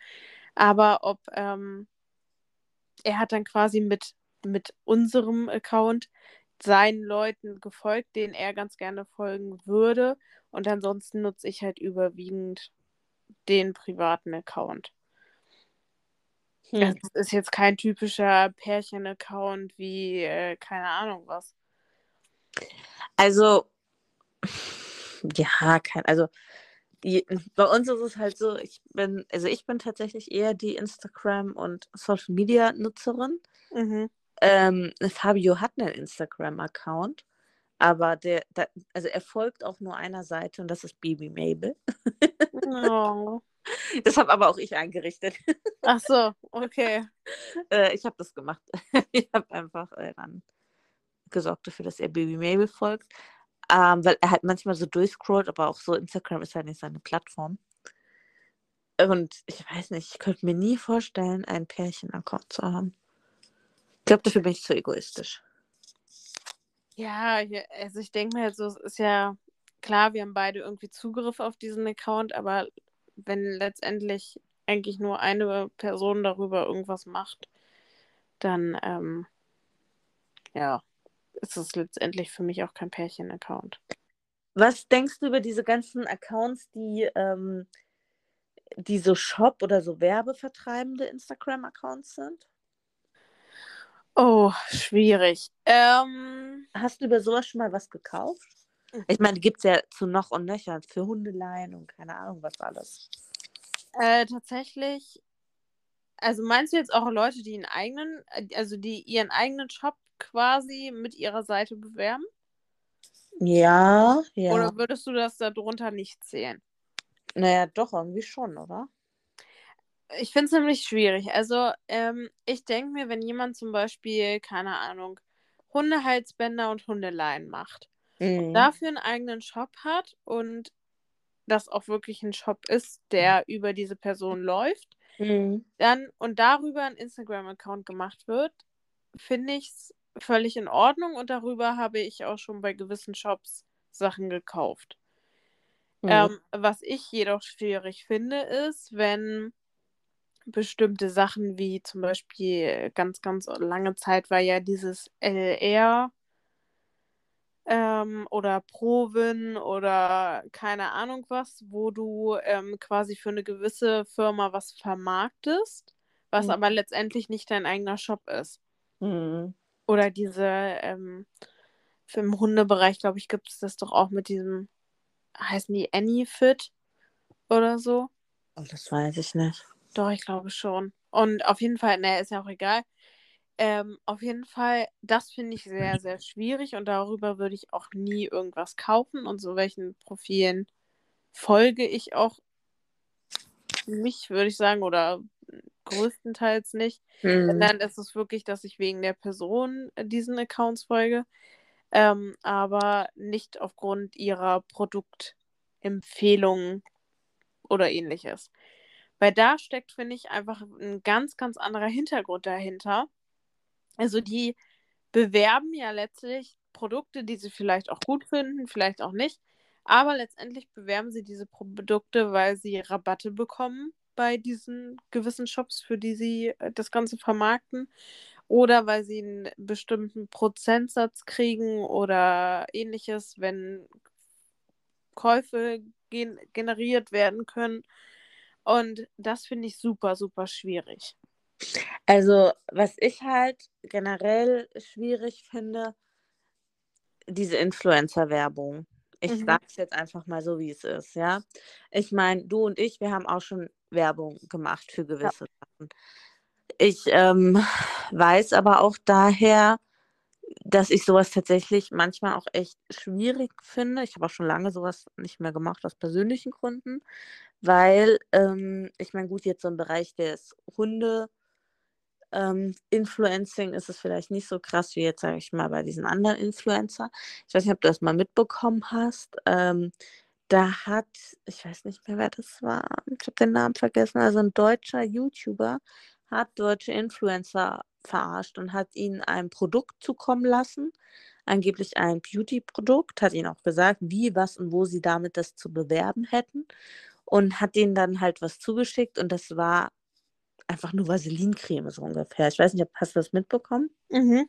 Aber ob ähm, er hat dann quasi mit, mit unserem Account seinen Leuten gefolgt, denen er ganz gerne folgen würde. Und ansonsten nutze ich halt überwiegend den privaten Account. Hm. Das ist jetzt kein typischer Pärchen-Account wie, äh, keine Ahnung was. Also, ja, kein, also bei uns ist es halt so, ich bin, also ich bin tatsächlich eher die Instagram- und Social-Media-Nutzerin. Mhm. Ähm, Fabio hat einen Instagram-Account, aber der, der, also er folgt auch nur einer Seite und das ist Baby Mabel. Oh. Das habe aber auch ich eingerichtet. Ach so, okay. äh, ich habe das gemacht. ich habe einfach äh, dann gesorgt dafür, dass er Baby Mabel folgt. Ähm, weil er halt manchmal so durchscrollt, aber auch so Instagram ist halt nicht seine Plattform. Und ich weiß nicht, ich könnte mir nie vorstellen, einen Pärchen-Account zu haben. Ich glaube, dafür bin ich zu egoistisch. Ja, also ich denke mir halt so, es ist ja klar, wir haben beide irgendwie Zugriff auf diesen Account, aber wenn letztendlich eigentlich nur eine Person darüber irgendwas macht, dann ähm, ja, ist es letztendlich für mich auch kein Pärchen-Account. Was denkst du über diese ganzen Accounts, die, ähm, die so Shop- oder so werbevertreibende Instagram-Accounts sind? Oh, schwierig. Ähm, Hast du über sowas schon mal was gekauft? Ich meine, die gibt es ja zu noch und nöcher für Hundeleien und keine Ahnung was alles. äh, tatsächlich, also meinst du jetzt auch Leute, die einen eigenen, äh, also die ihren eigenen Shop quasi mit ihrer Seite bewerben? Ja, ja. Oder würdest du das darunter nicht zählen? Naja, doch, irgendwie schon, oder? Ich finde es nämlich schwierig. Also, ähm, ich denke mir, wenn jemand zum Beispiel, keine Ahnung, Hundehalsbänder und Hundeleien macht, Mhm. dafür einen eigenen Shop hat und das auch wirklich ein Shop ist, der über diese Person läuft, Mhm. dann und darüber ein Instagram-Account gemacht wird, finde ich es völlig in Ordnung und darüber habe ich auch schon bei gewissen Shops Sachen gekauft. Mhm. Ähm, was ich jedoch schwierig finde, ist, wenn bestimmte Sachen wie zum Beispiel ganz, ganz lange Zeit war ja dieses LR ähm, oder Proven oder keine Ahnung was, wo du ähm, quasi für eine gewisse Firma was vermarktest, was Mhm. aber letztendlich nicht dein eigener Shop ist. Mhm. Oder diese, ähm, für im Hundebereich, glaube ich, gibt es das doch auch mit diesem, heißen die Anyfit oder so? Oh, das weiß ich nicht. Doch, ich glaube schon. Und auf jeden Fall, ne, ist ja auch egal. Ähm, auf jeden Fall, das finde ich sehr, sehr schwierig und darüber würde ich auch nie irgendwas kaufen und so welchen Profilen folge ich auch nicht, würde ich sagen, oder größtenteils nicht. Mhm. Dann ist es wirklich, dass ich wegen der Person äh, diesen Accounts folge, ähm, aber nicht aufgrund ihrer Produktempfehlungen oder ähnliches. Weil da steckt, finde ich, einfach ein ganz, ganz anderer Hintergrund dahinter. Also die bewerben ja letztlich Produkte, die sie vielleicht auch gut finden, vielleicht auch nicht. Aber letztendlich bewerben sie diese Produkte, weil sie Rabatte bekommen bei diesen gewissen Shops, für die sie äh, das Ganze vermarkten. Oder weil sie einen bestimmten Prozentsatz kriegen oder ähnliches, wenn Käufe gen generiert werden können. Und das finde ich super, super schwierig. Also, was ich halt generell schwierig finde, diese Influencer-Werbung. Ich Mhm. sage es jetzt einfach mal so, wie es ist, ja. Ich meine, du und ich, wir haben auch schon Werbung gemacht für gewisse Sachen. Ich ähm, weiß aber auch daher, dass ich sowas tatsächlich manchmal auch echt schwierig finde. Ich habe auch schon lange sowas nicht mehr gemacht aus persönlichen Gründen, weil ähm, ich meine, gut, jetzt so im Bereich des Hunde ähm, Influencing ist es vielleicht nicht so krass wie jetzt, sage ich mal, bei diesen anderen Influencer. Ich weiß nicht, ob du das mal mitbekommen hast. Ähm, da hat, ich weiß nicht mehr, wer das war, ich habe den Namen vergessen, also ein deutscher YouTuber hat deutsche Influencer verarscht und hat ihnen ein Produkt zukommen lassen, angeblich ein Beauty-Produkt, hat ihnen auch gesagt, wie, was und wo sie damit das zu bewerben hätten und hat ihnen dann halt was zugeschickt und das war einfach nur Vaselincreme so ungefähr. Ich weiß nicht, hast du das mitbekommen? Mhm.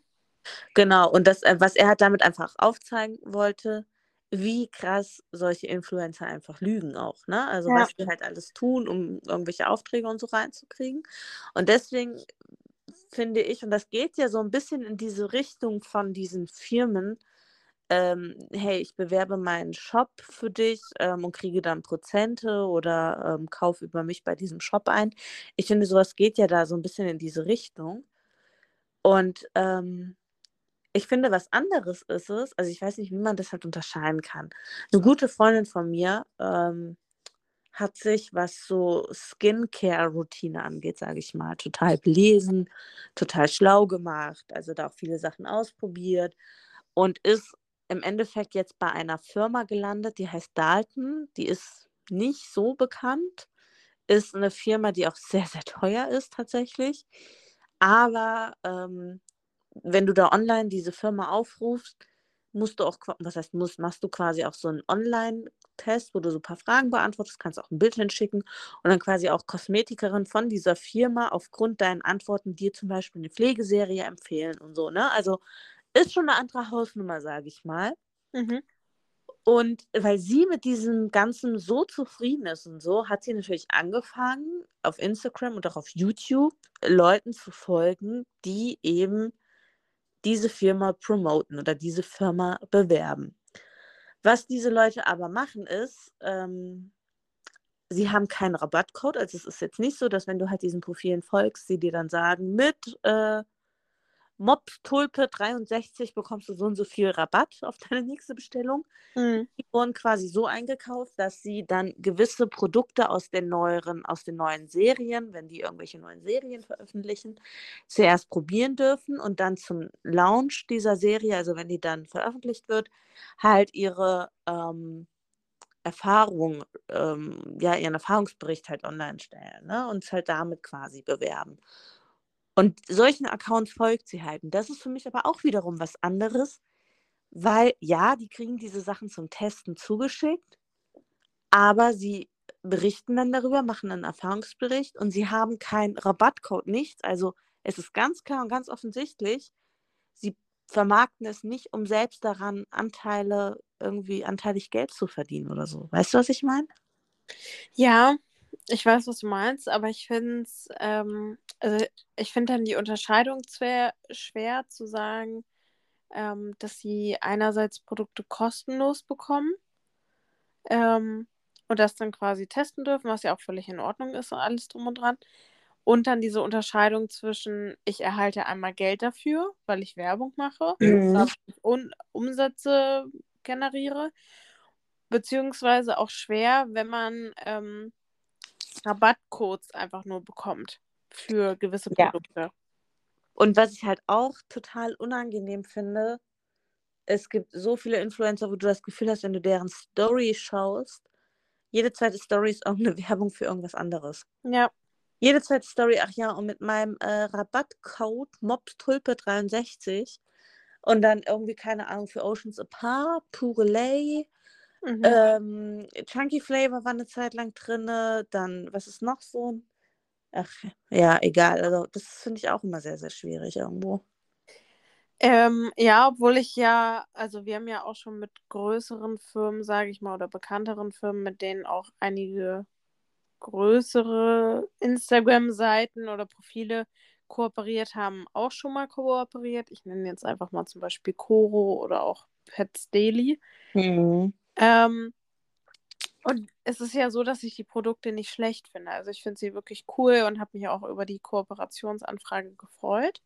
Genau, und das, äh, was er halt damit einfach aufzeigen wollte, wie krass solche Influencer einfach lügen auch, ne? Also Ja. was sie halt alles tun, um irgendwelche Aufträge und so reinzukriegen. Und deswegen finde ich, und das geht ja so ein bisschen in diese Richtung von diesen Firmen, ähm, hey, ich bewerbe meinen Shop für dich ähm, und kriege dann Prozente oder ähm, kaufe über mich bei diesem Shop ein. Ich finde, sowas geht ja da so ein bisschen in diese Richtung. Und ähm, ich finde, was anderes ist es, also ich weiß nicht, wie man das halt unterscheiden kann. Eine gute Freundin von mir ähm, hat sich, was so Skincare-Routine angeht, sage ich mal, total belesen, total schlau gemacht, also da auch viele Sachen ausprobiert und ist im Endeffekt jetzt bei einer Firma gelandet, die heißt Dalton, die ist nicht so bekannt, ist eine Firma, die auch sehr, sehr teuer ist tatsächlich, aber ähm, wenn du da online diese Firma aufrufst, musst du auch, was heißt musst, machst du quasi auch so einen Online-Test, wo du so ein paar Fragen beantwortest, kannst auch ein Bild hinschicken und dann quasi auch Kosmetikerin von dieser Firma aufgrund deinen Antworten dir zum Beispiel eine Pflegeserie empfehlen und so, ne? Also ist schon eine andere Hausnummer, sage ich mal. Mhm. Und weil sie mit diesem Ganzen so zufrieden ist und so, hat sie natürlich angefangen, auf Instagram und auch auf YouTube Leuten zu folgen, die eben diese Firma promoten oder diese Firma bewerben. Was diese Leute aber machen ist, ähm, sie haben keinen Rabattcode. Also es ist jetzt nicht so, dass wenn du halt diesen Profilen folgst, sie dir dann sagen, mit äh, Mops Tulpe 63 bekommst du so und so viel Rabatt auf deine nächste Bestellung. Mhm. Die wurden quasi so eingekauft, dass sie dann gewisse Produkte aus den neueren, aus den neuen Serien, wenn die irgendwelche neuen Serien veröffentlichen, zuerst probieren dürfen und dann zum Launch dieser Serie, also wenn die dann veröffentlicht wird, halt ihre ähm, Erfahrung, ähm, ja, ihren Erfahrungsbericht halt online stellen ne? und es halt damit quasi bewerben. Und solchen Accounts folgt sie halt. Und das ist für mich aber auch wiederum was anderes, weil ja, die kriegen diese Sachen zum Testen zugeschickt, aber sie berichten dann darüber, machen einen Erfahrungsbericht und sie haben keinen Rabattcode, nichts. Also es ist ganz klar und ganz offensichtlich, sie vermarkten es nicht, um selbst daran Anteile, irgendwie anteilig Geld zu verdienen oder so. Weißt du, was ich meine? Ja, ich weiß, was du meinst, aber ich finde es, ähm, also ich finde dann die Unterscheidung schwer, schwer zu sagen, ähm, dass sie einerseits Produkte kostenlos bekommen ähm, und das dann quasi testen dürfen, was ja auch völlig in Ordnung ist und alles drum und dran. Und dann diese Unterscheidung zwischen, ich erhalte einmal Geld dafür, weil ich Werbung mache, Mhm. dadurch Un Umsätze generiere, beziehungsweise auch schwer, wenn man ähm, Rabattcodes einfach nur bekommt für gewisse Ja. Produkte. Und was ich halt auch total unangenehm finde, es gibt so viele Influencer, wo du das Gefühl hast, wenn du deren Story schaust, jede zweite Story ist irgendeine Werbung für irgendwas anderes. Ja, Jede zweite Story, ach ja, und mit meinem äh, Rabattcode MobsTulpe63 und dann irgendwie, keine Ahnung, für Oceans Apart, Purelay, Mhm. Ähm, Chunky Flavor war eine Zeit lang drin. Dann, was ist noch so? Ach, ja, egal. Also, das finde ich auch immer sehr, sehr schwierig irgendwo. Ähm, ja, obwohl ich ja, also wir haben ja auch schon mit größeren Firmen, sage ich mal, oder bekannteren Firmen, mit denen auch einige größere Instagram-Seiten oder Profile kooperiert haben, auch schon mal kooperiert. Ich nenne jetzt einfach mal zum Beispiel Coro oder auch Pets Daily. Mhm. Ähm, und es ist ja so, dass ich die Produkte nicht schlecht finde. Also ich finde sie wirklich cool und habe mich auch über die Kooperationsanfrage gefreut.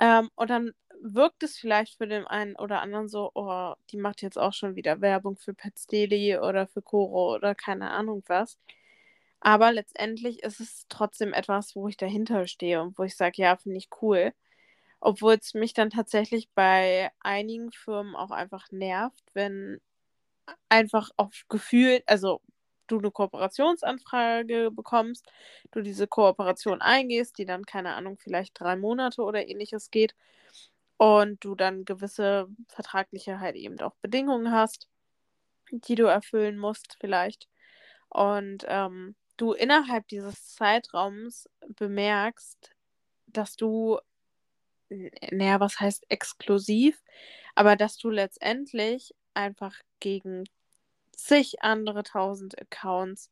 Ähm, und dann wirkt es vielleicht für den einen oder anderen so, oh, die macht jetzt auch schon wieder Werbung für Pets Daily oder für Coro oder keine Ahnung was. Aber letztendlich ist es trotzdem etwas, wo ich dahinter stehe und wo ich sage, ja, finde ich cool. Obwohl es mich dann tatsächlich bei einigen Firmen auch einfach nervt, wenn einfach auf Gefühl, also du eine Kooperationsanfrage bekommst, du diese Kooperation eingehst, die dann, keine Ahnung, vielleicht drei Monate oder ähnliches geht und du dann gewisse vertragliche halt eben auch Bedingungen hast, die du erfüllen musst vielleicht. Und ähm, du innerhalb dieses Zeitraums bemerkst, dass du, naja, was heißt exklusiv, aber dass du letztendlich einfach gegen zig andere tausend Accounts,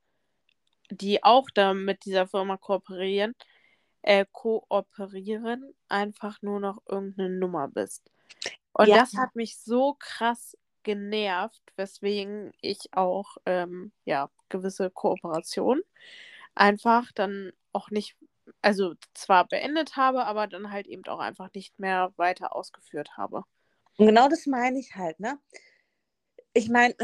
die auch da mit dieser Firma kooperieren, äh, kooperieren, einfach nur noch irgendeine Nummer bist. Und ja. das hat mich so krass genervt, weswegen ich auch ähm, ja, gewisse Kooperationen einfach dann auch nicht, also zwar beendet habe, aber dann halt eben auch einfach nicht mehr weiter ausgeführt habe. Und genau das meine ich halt, ne? Ich meine,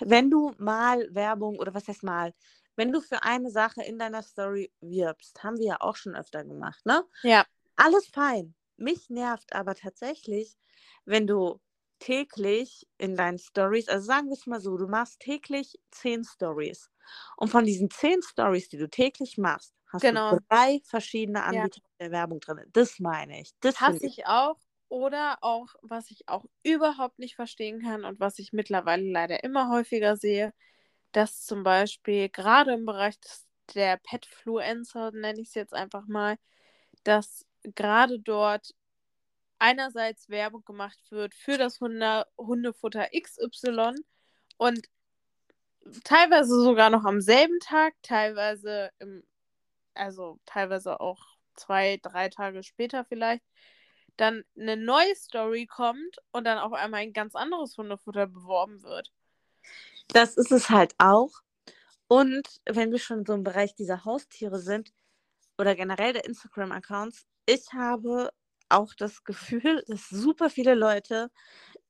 wenn du mal Werbung oder was heißt mal, wenn du für eine Sache in deiner Story wirbst, haben wir ja auch schon öfter gemacht, ne? Ja. Alles fein. Mich nervt aber tatsächlich, wenn du täglich in deinen Stories, also sagen wir es mal so, du machst täglich zehn Stories. Und von diesen zehn Stories, die du täglich machst, hast genau. du drei verschiedene Anbieter ja. der Werbung drin. Das meine ich. Das hasse ich auch. Oder auch, was ich auch überhaupt nicht verstehen kann und was ich mittlerweile leider immer häufiger sehe, dass zum Beispiel gerade im Bereich der Petfluencer, nenne ich es jetzt einfach mal, dass gerade dort einerseits Werbung gemacht wird für das Hunde Hundefutter XY und teilweise sogar noch am selben Tag, teilweise im, also teilweise auch zwei, drei Tage später vielleicht, dann eine neue Story kommt und dann auf einmal ein ganz anderes Hundefutter beworben wird. Das ist es halt auch. Und wenn wir schon so im Bereich dieser Haustiere sind oder generell der Instagram-Accounts, ich habe auch das Gefühl, dass super viele Leute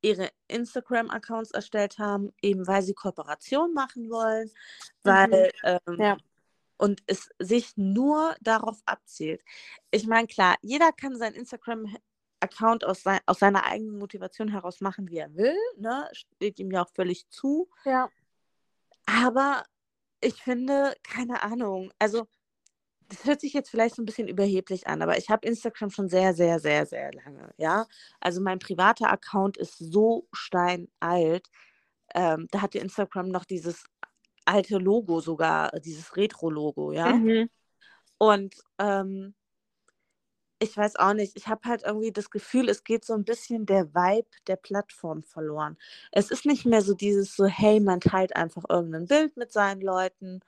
ihre Instagram-Accounts erstellt haben, eben weil sie Kooperation machen wollen, weil mhm. ähm, ja. und es sich nur darauf abzielt. Ich meine, klar, jeder kann sein Instagram-Account aus, sein, aus seiner eigenen Motivation heraus machen, wie er will, ne? Steht ihm ja auch völlig zu. Ja. Aber ich finde, keine Ahnung, also das hört sich jetzt vielleicht so ein bisschen überheblich an, aber ich habe Instagram schon sehr, sehr, sehr, sehr lange, ja. Also mein privater Account ist so steinalt. Ähm, da hatte Instagram noch dieses alte Logo sogar, dieses Retro-Logo, ja. Mhm. Und ähm, ich weiß auch nicht, ich habe halt irgendwie das Gefühl, es geht so ein bisschen der Vibe der Plattform verloren. Es ist nicht mehr so dieses so, hey, man teilt einfach irgendein Bild mit seinen Leuten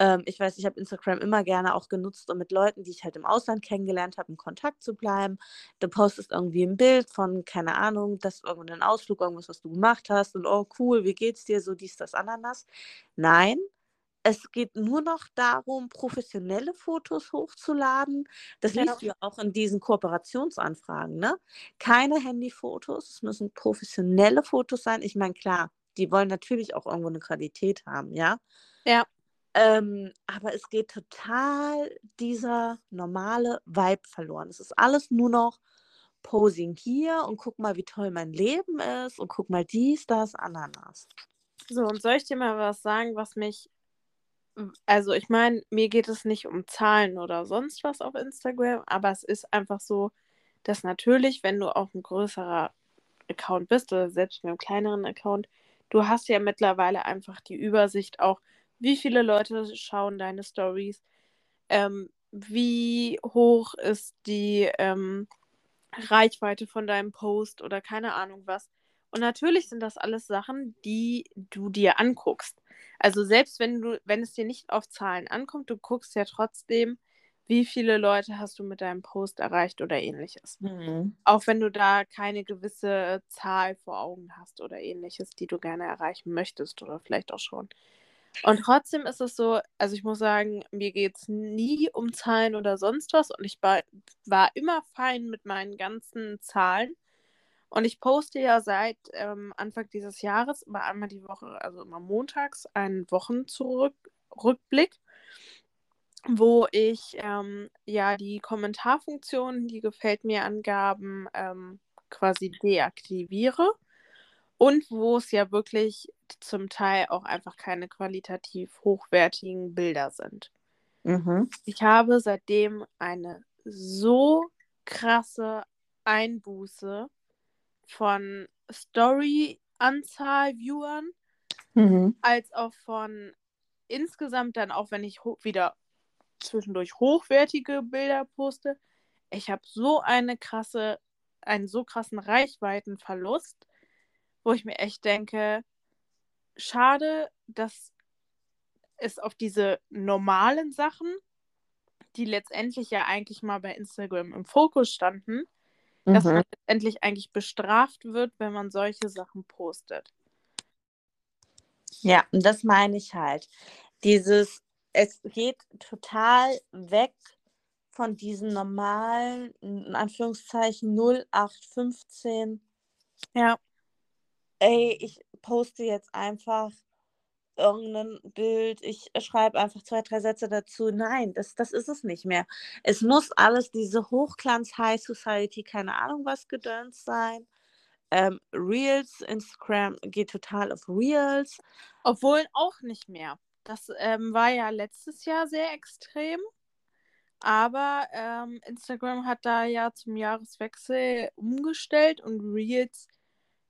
ähm, ich weiß, ich habe Instagram immer gerne auch genutzt, um mit Leuten, die ich halt im Ausland kennengelernt habe, in Kontakt zu bleiben. Du postest irgendwie ein Bild von, keine Ahnung, das ist irgendein Ausflug, irgendwas, was du gemacht hast und oh cool, wie geht's dir, so dies, das, Ananas. Nein, es geht nur noch darum, professionelle Fotos hochzuladen. Das ja. liest du ja auch in diesen Kooperationsanfragen, ne? Keine Handyfotos, es müssen professionelle Fotos sein. Ich meine, klar, die wollen natürlich auch irgendwo eine Qualität haben, ja? Ja. Ähm, aber es geht total dieser normale Vibe verloren. Es ist alles nur noch Posing hier und guck mal, wie toll mein Leben ist und guck mal dies, das, Ananas. So, und soll ich dir mal was sagen, was mich. Also, ich meine, mir geht es nicht um Zahlen oder sonst was auf Instagram, aber es ist einfach so, dass natürlich, wenn du auch ein größerer Account bist oder selbst mit einem kleineren Account, du hast ja mittlerweile einfach die Übersicht auch, wie viele Leute schauen deine Stories, ähm, wie hoch ist die ähm, Reichweite von deinem Post oder keine Ahnung was. Und natürlich sind das alles Sachen, die du dir anguckst. Also selbst wenn du, wenn es dir nicht auf Zahlen ankommt, du guckst ja trotzdem, wie viele Leute hast du mit deinem Post erreicht oder ähnliches. Mhm. Auch wenn du da keine gewisse Zahl vor Augen hast oder ähnliches, die du gerne erreichen möchtest oder vielleicht auch schon. Und trotzdem ist es so, also ich muss sagen, mir geht es nie um Zahlen oder sonst was und ich war, war immer fein mit meinen ganzen Zahlen. Und ich poste ja seit ähm, Anfang dieses Jahres immer einmal die Woche, also immer montags, einen Wochenrückblick, wo ich ähm, ja die Kommentarfunktion, die gefällt mir Angaben ähm, quasi deaktiviere und wo es ja wirklich zum Teil auch einfach keine qualitativ hochwertigen Bilder sind. Mhm. Ich habe seitdem eine so krasse Einbuße von Story-Anzahl Viewern, Mhm. als auch von insgesamt dann auch, wenn ich wieder zwischendurch hochwertige Bilder poste. Ich habe so eine krasse, einen so krassen Reichweitenverlust, wo ich mir echt denke, schade, dass es auf diese normalen Sachen, die letztendlich ja eigentlich mal bei Instagram im Fokus standen, dass Mhm. man letztendlich eigentlich bestraft wird, wenn man solche Sachen postet. Ja, und das meine ich halt. Dieses, es geht total weg von diesen normalen, in Anführungszeichen 0815. Ja. Ey, ich poste jetzt einfach irgendein Bild, ich schreibe einfach zwei, drei Sätze dazu. Nein, das, das ist es nicht mehr. Es muss alles diese Hochglanz-High Society, keine Ahnung was gedöns sein. Ähm, Reels, Instagram geht total auf Reels. Obwohl auch nicht mehr. Das ähm, war ja letztes Jahr sehr extrem. Aber ähm, Instagram hat da ja zum Jahreswechsel umgestellt und Reels,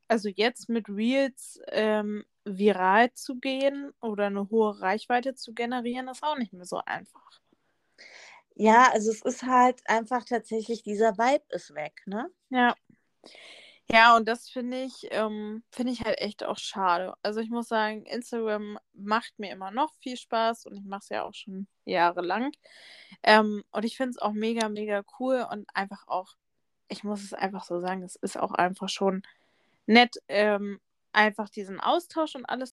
also jetzt mit Reels ähm, viral zu gehen oder eine hohe Reichweite zu generieren, ist auch nicht mehr so einfach. Ja, also es ist halt einfach tatsächlich, dieser Vibe ist weg, ne? Ja. Ja, und das finde ich, ähm, finde ich halt echt auch schade. Also ich muss sagen, Instagram macht mir immer noch viel Spaß und ich mache es ja auch schon jahrelang. Ähm, und ich finde es auch mega, mega cool und einfach auch, ich muss es einfach so sagen, es ist auch einfach schon nett, ähm, einfach diesen Austausch und alles.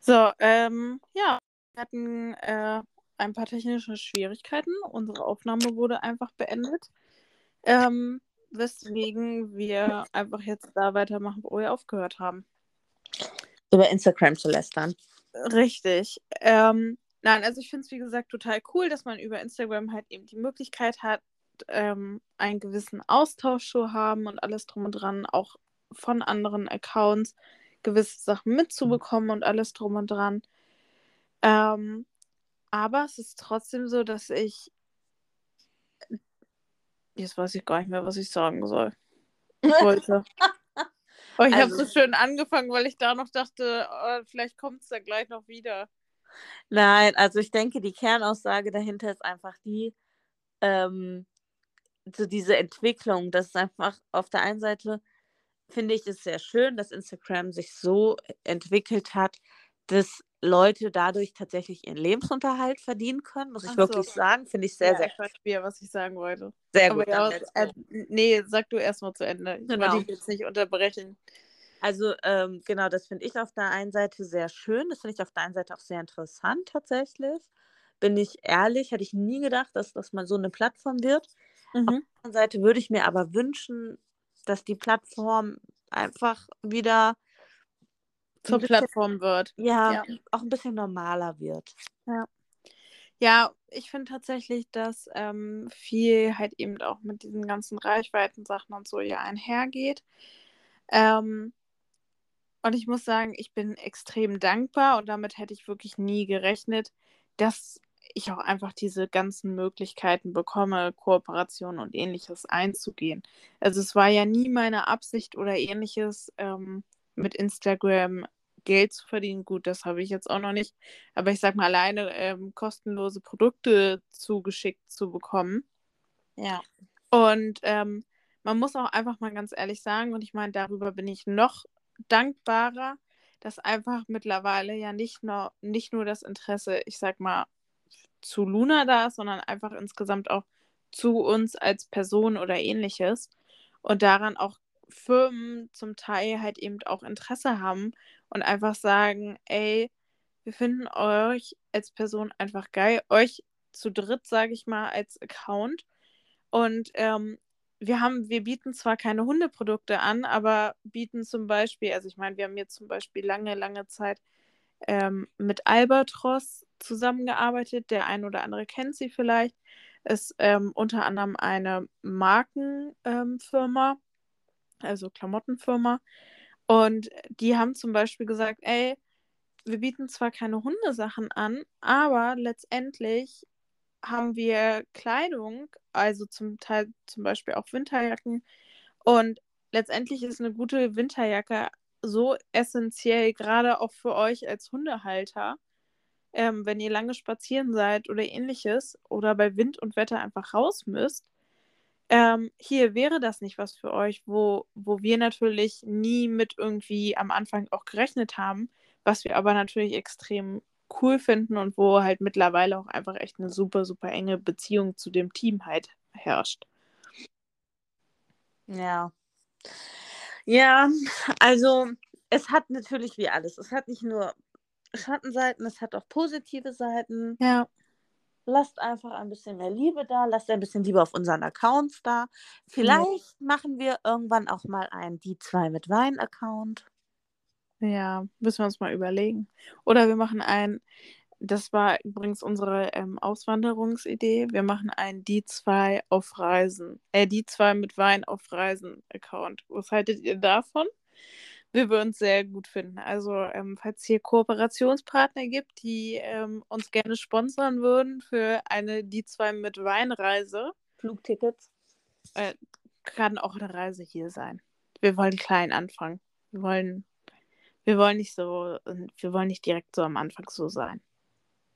So, ähm, ja, wir hatten äh, ein paar technische Schwierigkeiten. Unsere Aufnahme wurde einfach beendet. Ähm, weswegen wir einfach jetzt da weitermachen, wo wir aufgehört haben. Über Instagram zu lästern. Richtig. Ähm, nein, also ich finde es, wie gesagt, total cool, dass man über Instagram halt eben die Möglichkeit hat, ähm, einen gewissen Austausch zu haben und alles drum und dran, auch von anderen Accounts gewisse Sachen mitzubekommen und alles drum und dran. Ähm, aber es ist trotzdem so, dass ich. Jetzt weiß ich gar nicht mehr, was ich sagen soll. Wollte. Oh, ich Also- habe so schön angefangen, weil ich da noch dachte, oh, vielleicht kommt es da gleich noch wieder. Nein, also ich denke, die Kernaussage dahinter ist einfach die, ähm, so diese Entwicklung, das ist einfach auf der einen Seite, finde ich es sehr schön, dass Instagram sich so entwickelt hat, dass Leute dadurch tatsächlich ihren Lebensunterhalt verdienen können, muss ich Ach wirklich so. sagen, finde ich sehr, ja, sehr, ich weiß wieder, was ich sagen wollte. sehr Aber gut. ja, äh, nee, sag du erst mal zu Ende. Ich Genau. wollte dich jetzt nicht unterbrechen. Also ähm, genau, das finde ich auf der einen Seite sehr schön, das finde ich auf der einen Seite auch sehr interessant tatsächlich. Bin ich ehrlich, hätte ich nie gedacht, dass das mal so eine Plattform wird. Mhm. der anderen Seite würde ich mir aber wünschen, dass die Plattform einfach wieder Zur bisschen- Plattform wird. ja, Ja. auch ein bisschen normaler wird. Ja, ich finde tatsächlich, dass ähm, viel halt eben auch mit diesen ganzen Reichweiten-Sachen und so ja einhergeht. Ähm, und ich muss sagen, ich bin extrem dankbar und damit hätte ich wirklich nie gerechnet, dass ich auch einfach diese ganzen Möglichkeiten bekomme, Kooperationen und ähnliches einzugehen. Also es war ja nie meine Absicht oder ähnliches, ähm, mit Instagram Geld zu verdienen. Gut, das habe ich jetzt auch noch nicht. Aber ich sag mal, alleine ähm, kostenlose Produkte zugeschickt zu bekommen. Ja. Und ähm, man muss auch einfach mal ganz ehrlich sagen, und ich meine, darüber bin ich noch dankbarer, dass einfach mittlerweile ja nicht nur, nicht nur das Interesse, ich sag mal, zu Luna da ist, sondern einfach insgesamt auch zu uns als Person oder ähnliches. Und daran auch Firmen zum Teil halt eben auch Interesse haben und einfach sagen, ey, wir finden euch als Person einfach geil, euch zu dritt, sage ich mal, als Account. Und ähm, wir haben, wir bieten zwar keine Hundeprodukte an, aber bieten zum Beispiel, also ich meine, wir haben jetzt zum Beispiel lange, lange Zeit ähm, mit Albatros zusammengearbeitet. Der ein oder andere kennt sie vielleicht. Ist ähm, unter anderem eine Markenfirma, also Klamottenfirma. Und die haben zum Beispiel gesagt, ey, wir bieten zwar keine Hundesachen an, aber letztendlich haben wir Kleidung, also zum Teil zum Beispiel auch Winterjacken. Und letztendlich ist eine gute Winterjacke so essentiell, gerade auch für euch als Hundehalter, ähm, wenn ihr lange spazieren seid oder ähnliches oder bei Wind und Wetter einfach raus müsst. Ähm, hier wäre das nicht was für euch, wo, wo wir natürlich nie mit irgendwie am Anfang auch gerechnet haben, was wir aber natürlich extrem cool finden und wo halt mittlerweile auch einfach echt eine super, super enge Beziehung zu dem Team halt herrscht. Ja. Ja, also es hat natürlich wie alles. Es hat nicht nur Schattenseiten, es hat auch positive Seiten. Ja. Lasst einfach ein bisschen mehr Liebe da, lasst ein bisschen Liebe auf unseren Accounts da. Vielleicht ja. machen wir irgendwann auch mal einen Die 2 mit Wein-Account. Ja, müssen wir uns mal überlegen. Oder wir machen ein, das war übrigens unsere ähm, Auswanderungsidee, wir machen ein Die 2 auf Reisen, äh, Die 2 mit Wein auf Reisen-Account. Was haltet ihr davon? wir würden es sehr gut finden. Also, ähm, falls es hier Kooperationspartner gibt, die ähm, uns gerne sponsern würden für eine die zwei mit Weinreise. Flugtickets. Äh, kann auch eine Reise hier sein. Wir wollen klein anfangen. Wir wollen, wir wollen nicht so, wir wollen nicht direkt so am Anfang so sein.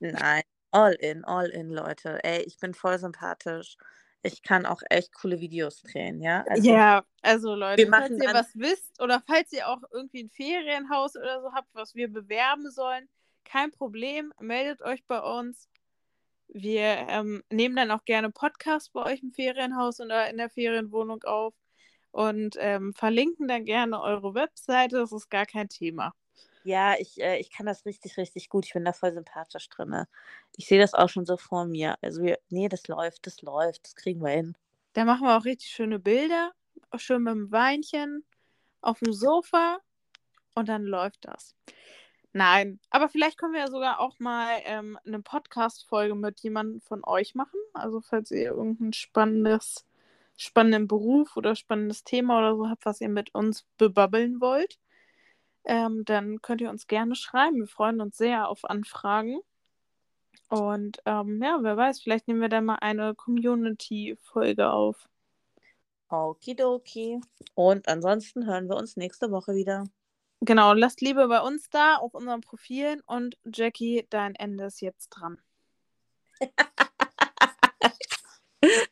Nein, all in, all in, Leute. Ey, ich bin voll sympathisch ich kann auch echt coole Videos drehen, ja? Also, ja, also Leute, falls ihr was wisst oder falls ihr auch irgendwie ein Ferienhaus oder so habt, was wir bewerben sollen, kein Problem, meldet euch bei uns. Wir ähm, nehmen dann auch gerne Podcasts bei euch im Ferienhaus oder in der Ferienwohnung auf und ähm, verlinken dann gerne eure Webseite. Das ist gar kein Thema. Ja, ich, äh, ich kann das richtig, richtig gut. Ich bin da voll sympathisch drin. Ich sehe das auch schon so vor mir. Also, wir, nee, das läuft, das läuft, das kriegen wir hin. Da machen wir auch richtig schöne Bilder, auch schön mit dem Weinchen auf dem Sofa und dann läuft das. Nein, aber vielleicht können wir ja sogar auch mal ähm, eine Podcast-Folge mit jemandem von euch machen. Also, falls ihr irgendein spannendes, spannenden Beruf oder spannendes Thema oder so habt, was ihr mit uns bebabbeln wollt ähm, dann könnt ihr uns gerne schreiben. Wir freuen uns sehr auf Anfragen. Und ähm, ja, wer weiß, vielleicht nehmen wir dann mal eine Community-Folge auf. Okidoki. Und ansonsten hören wir uns nächste Woche wieder. Genau, lasst Liebe bei uns da auf unseren Profilen und Jackie, dein Ende ist jetzt dran.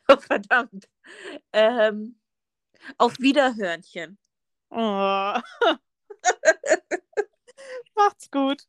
oh, verdammt. Ähm, auf Wiederhörnchen. Oh. Macht's gut.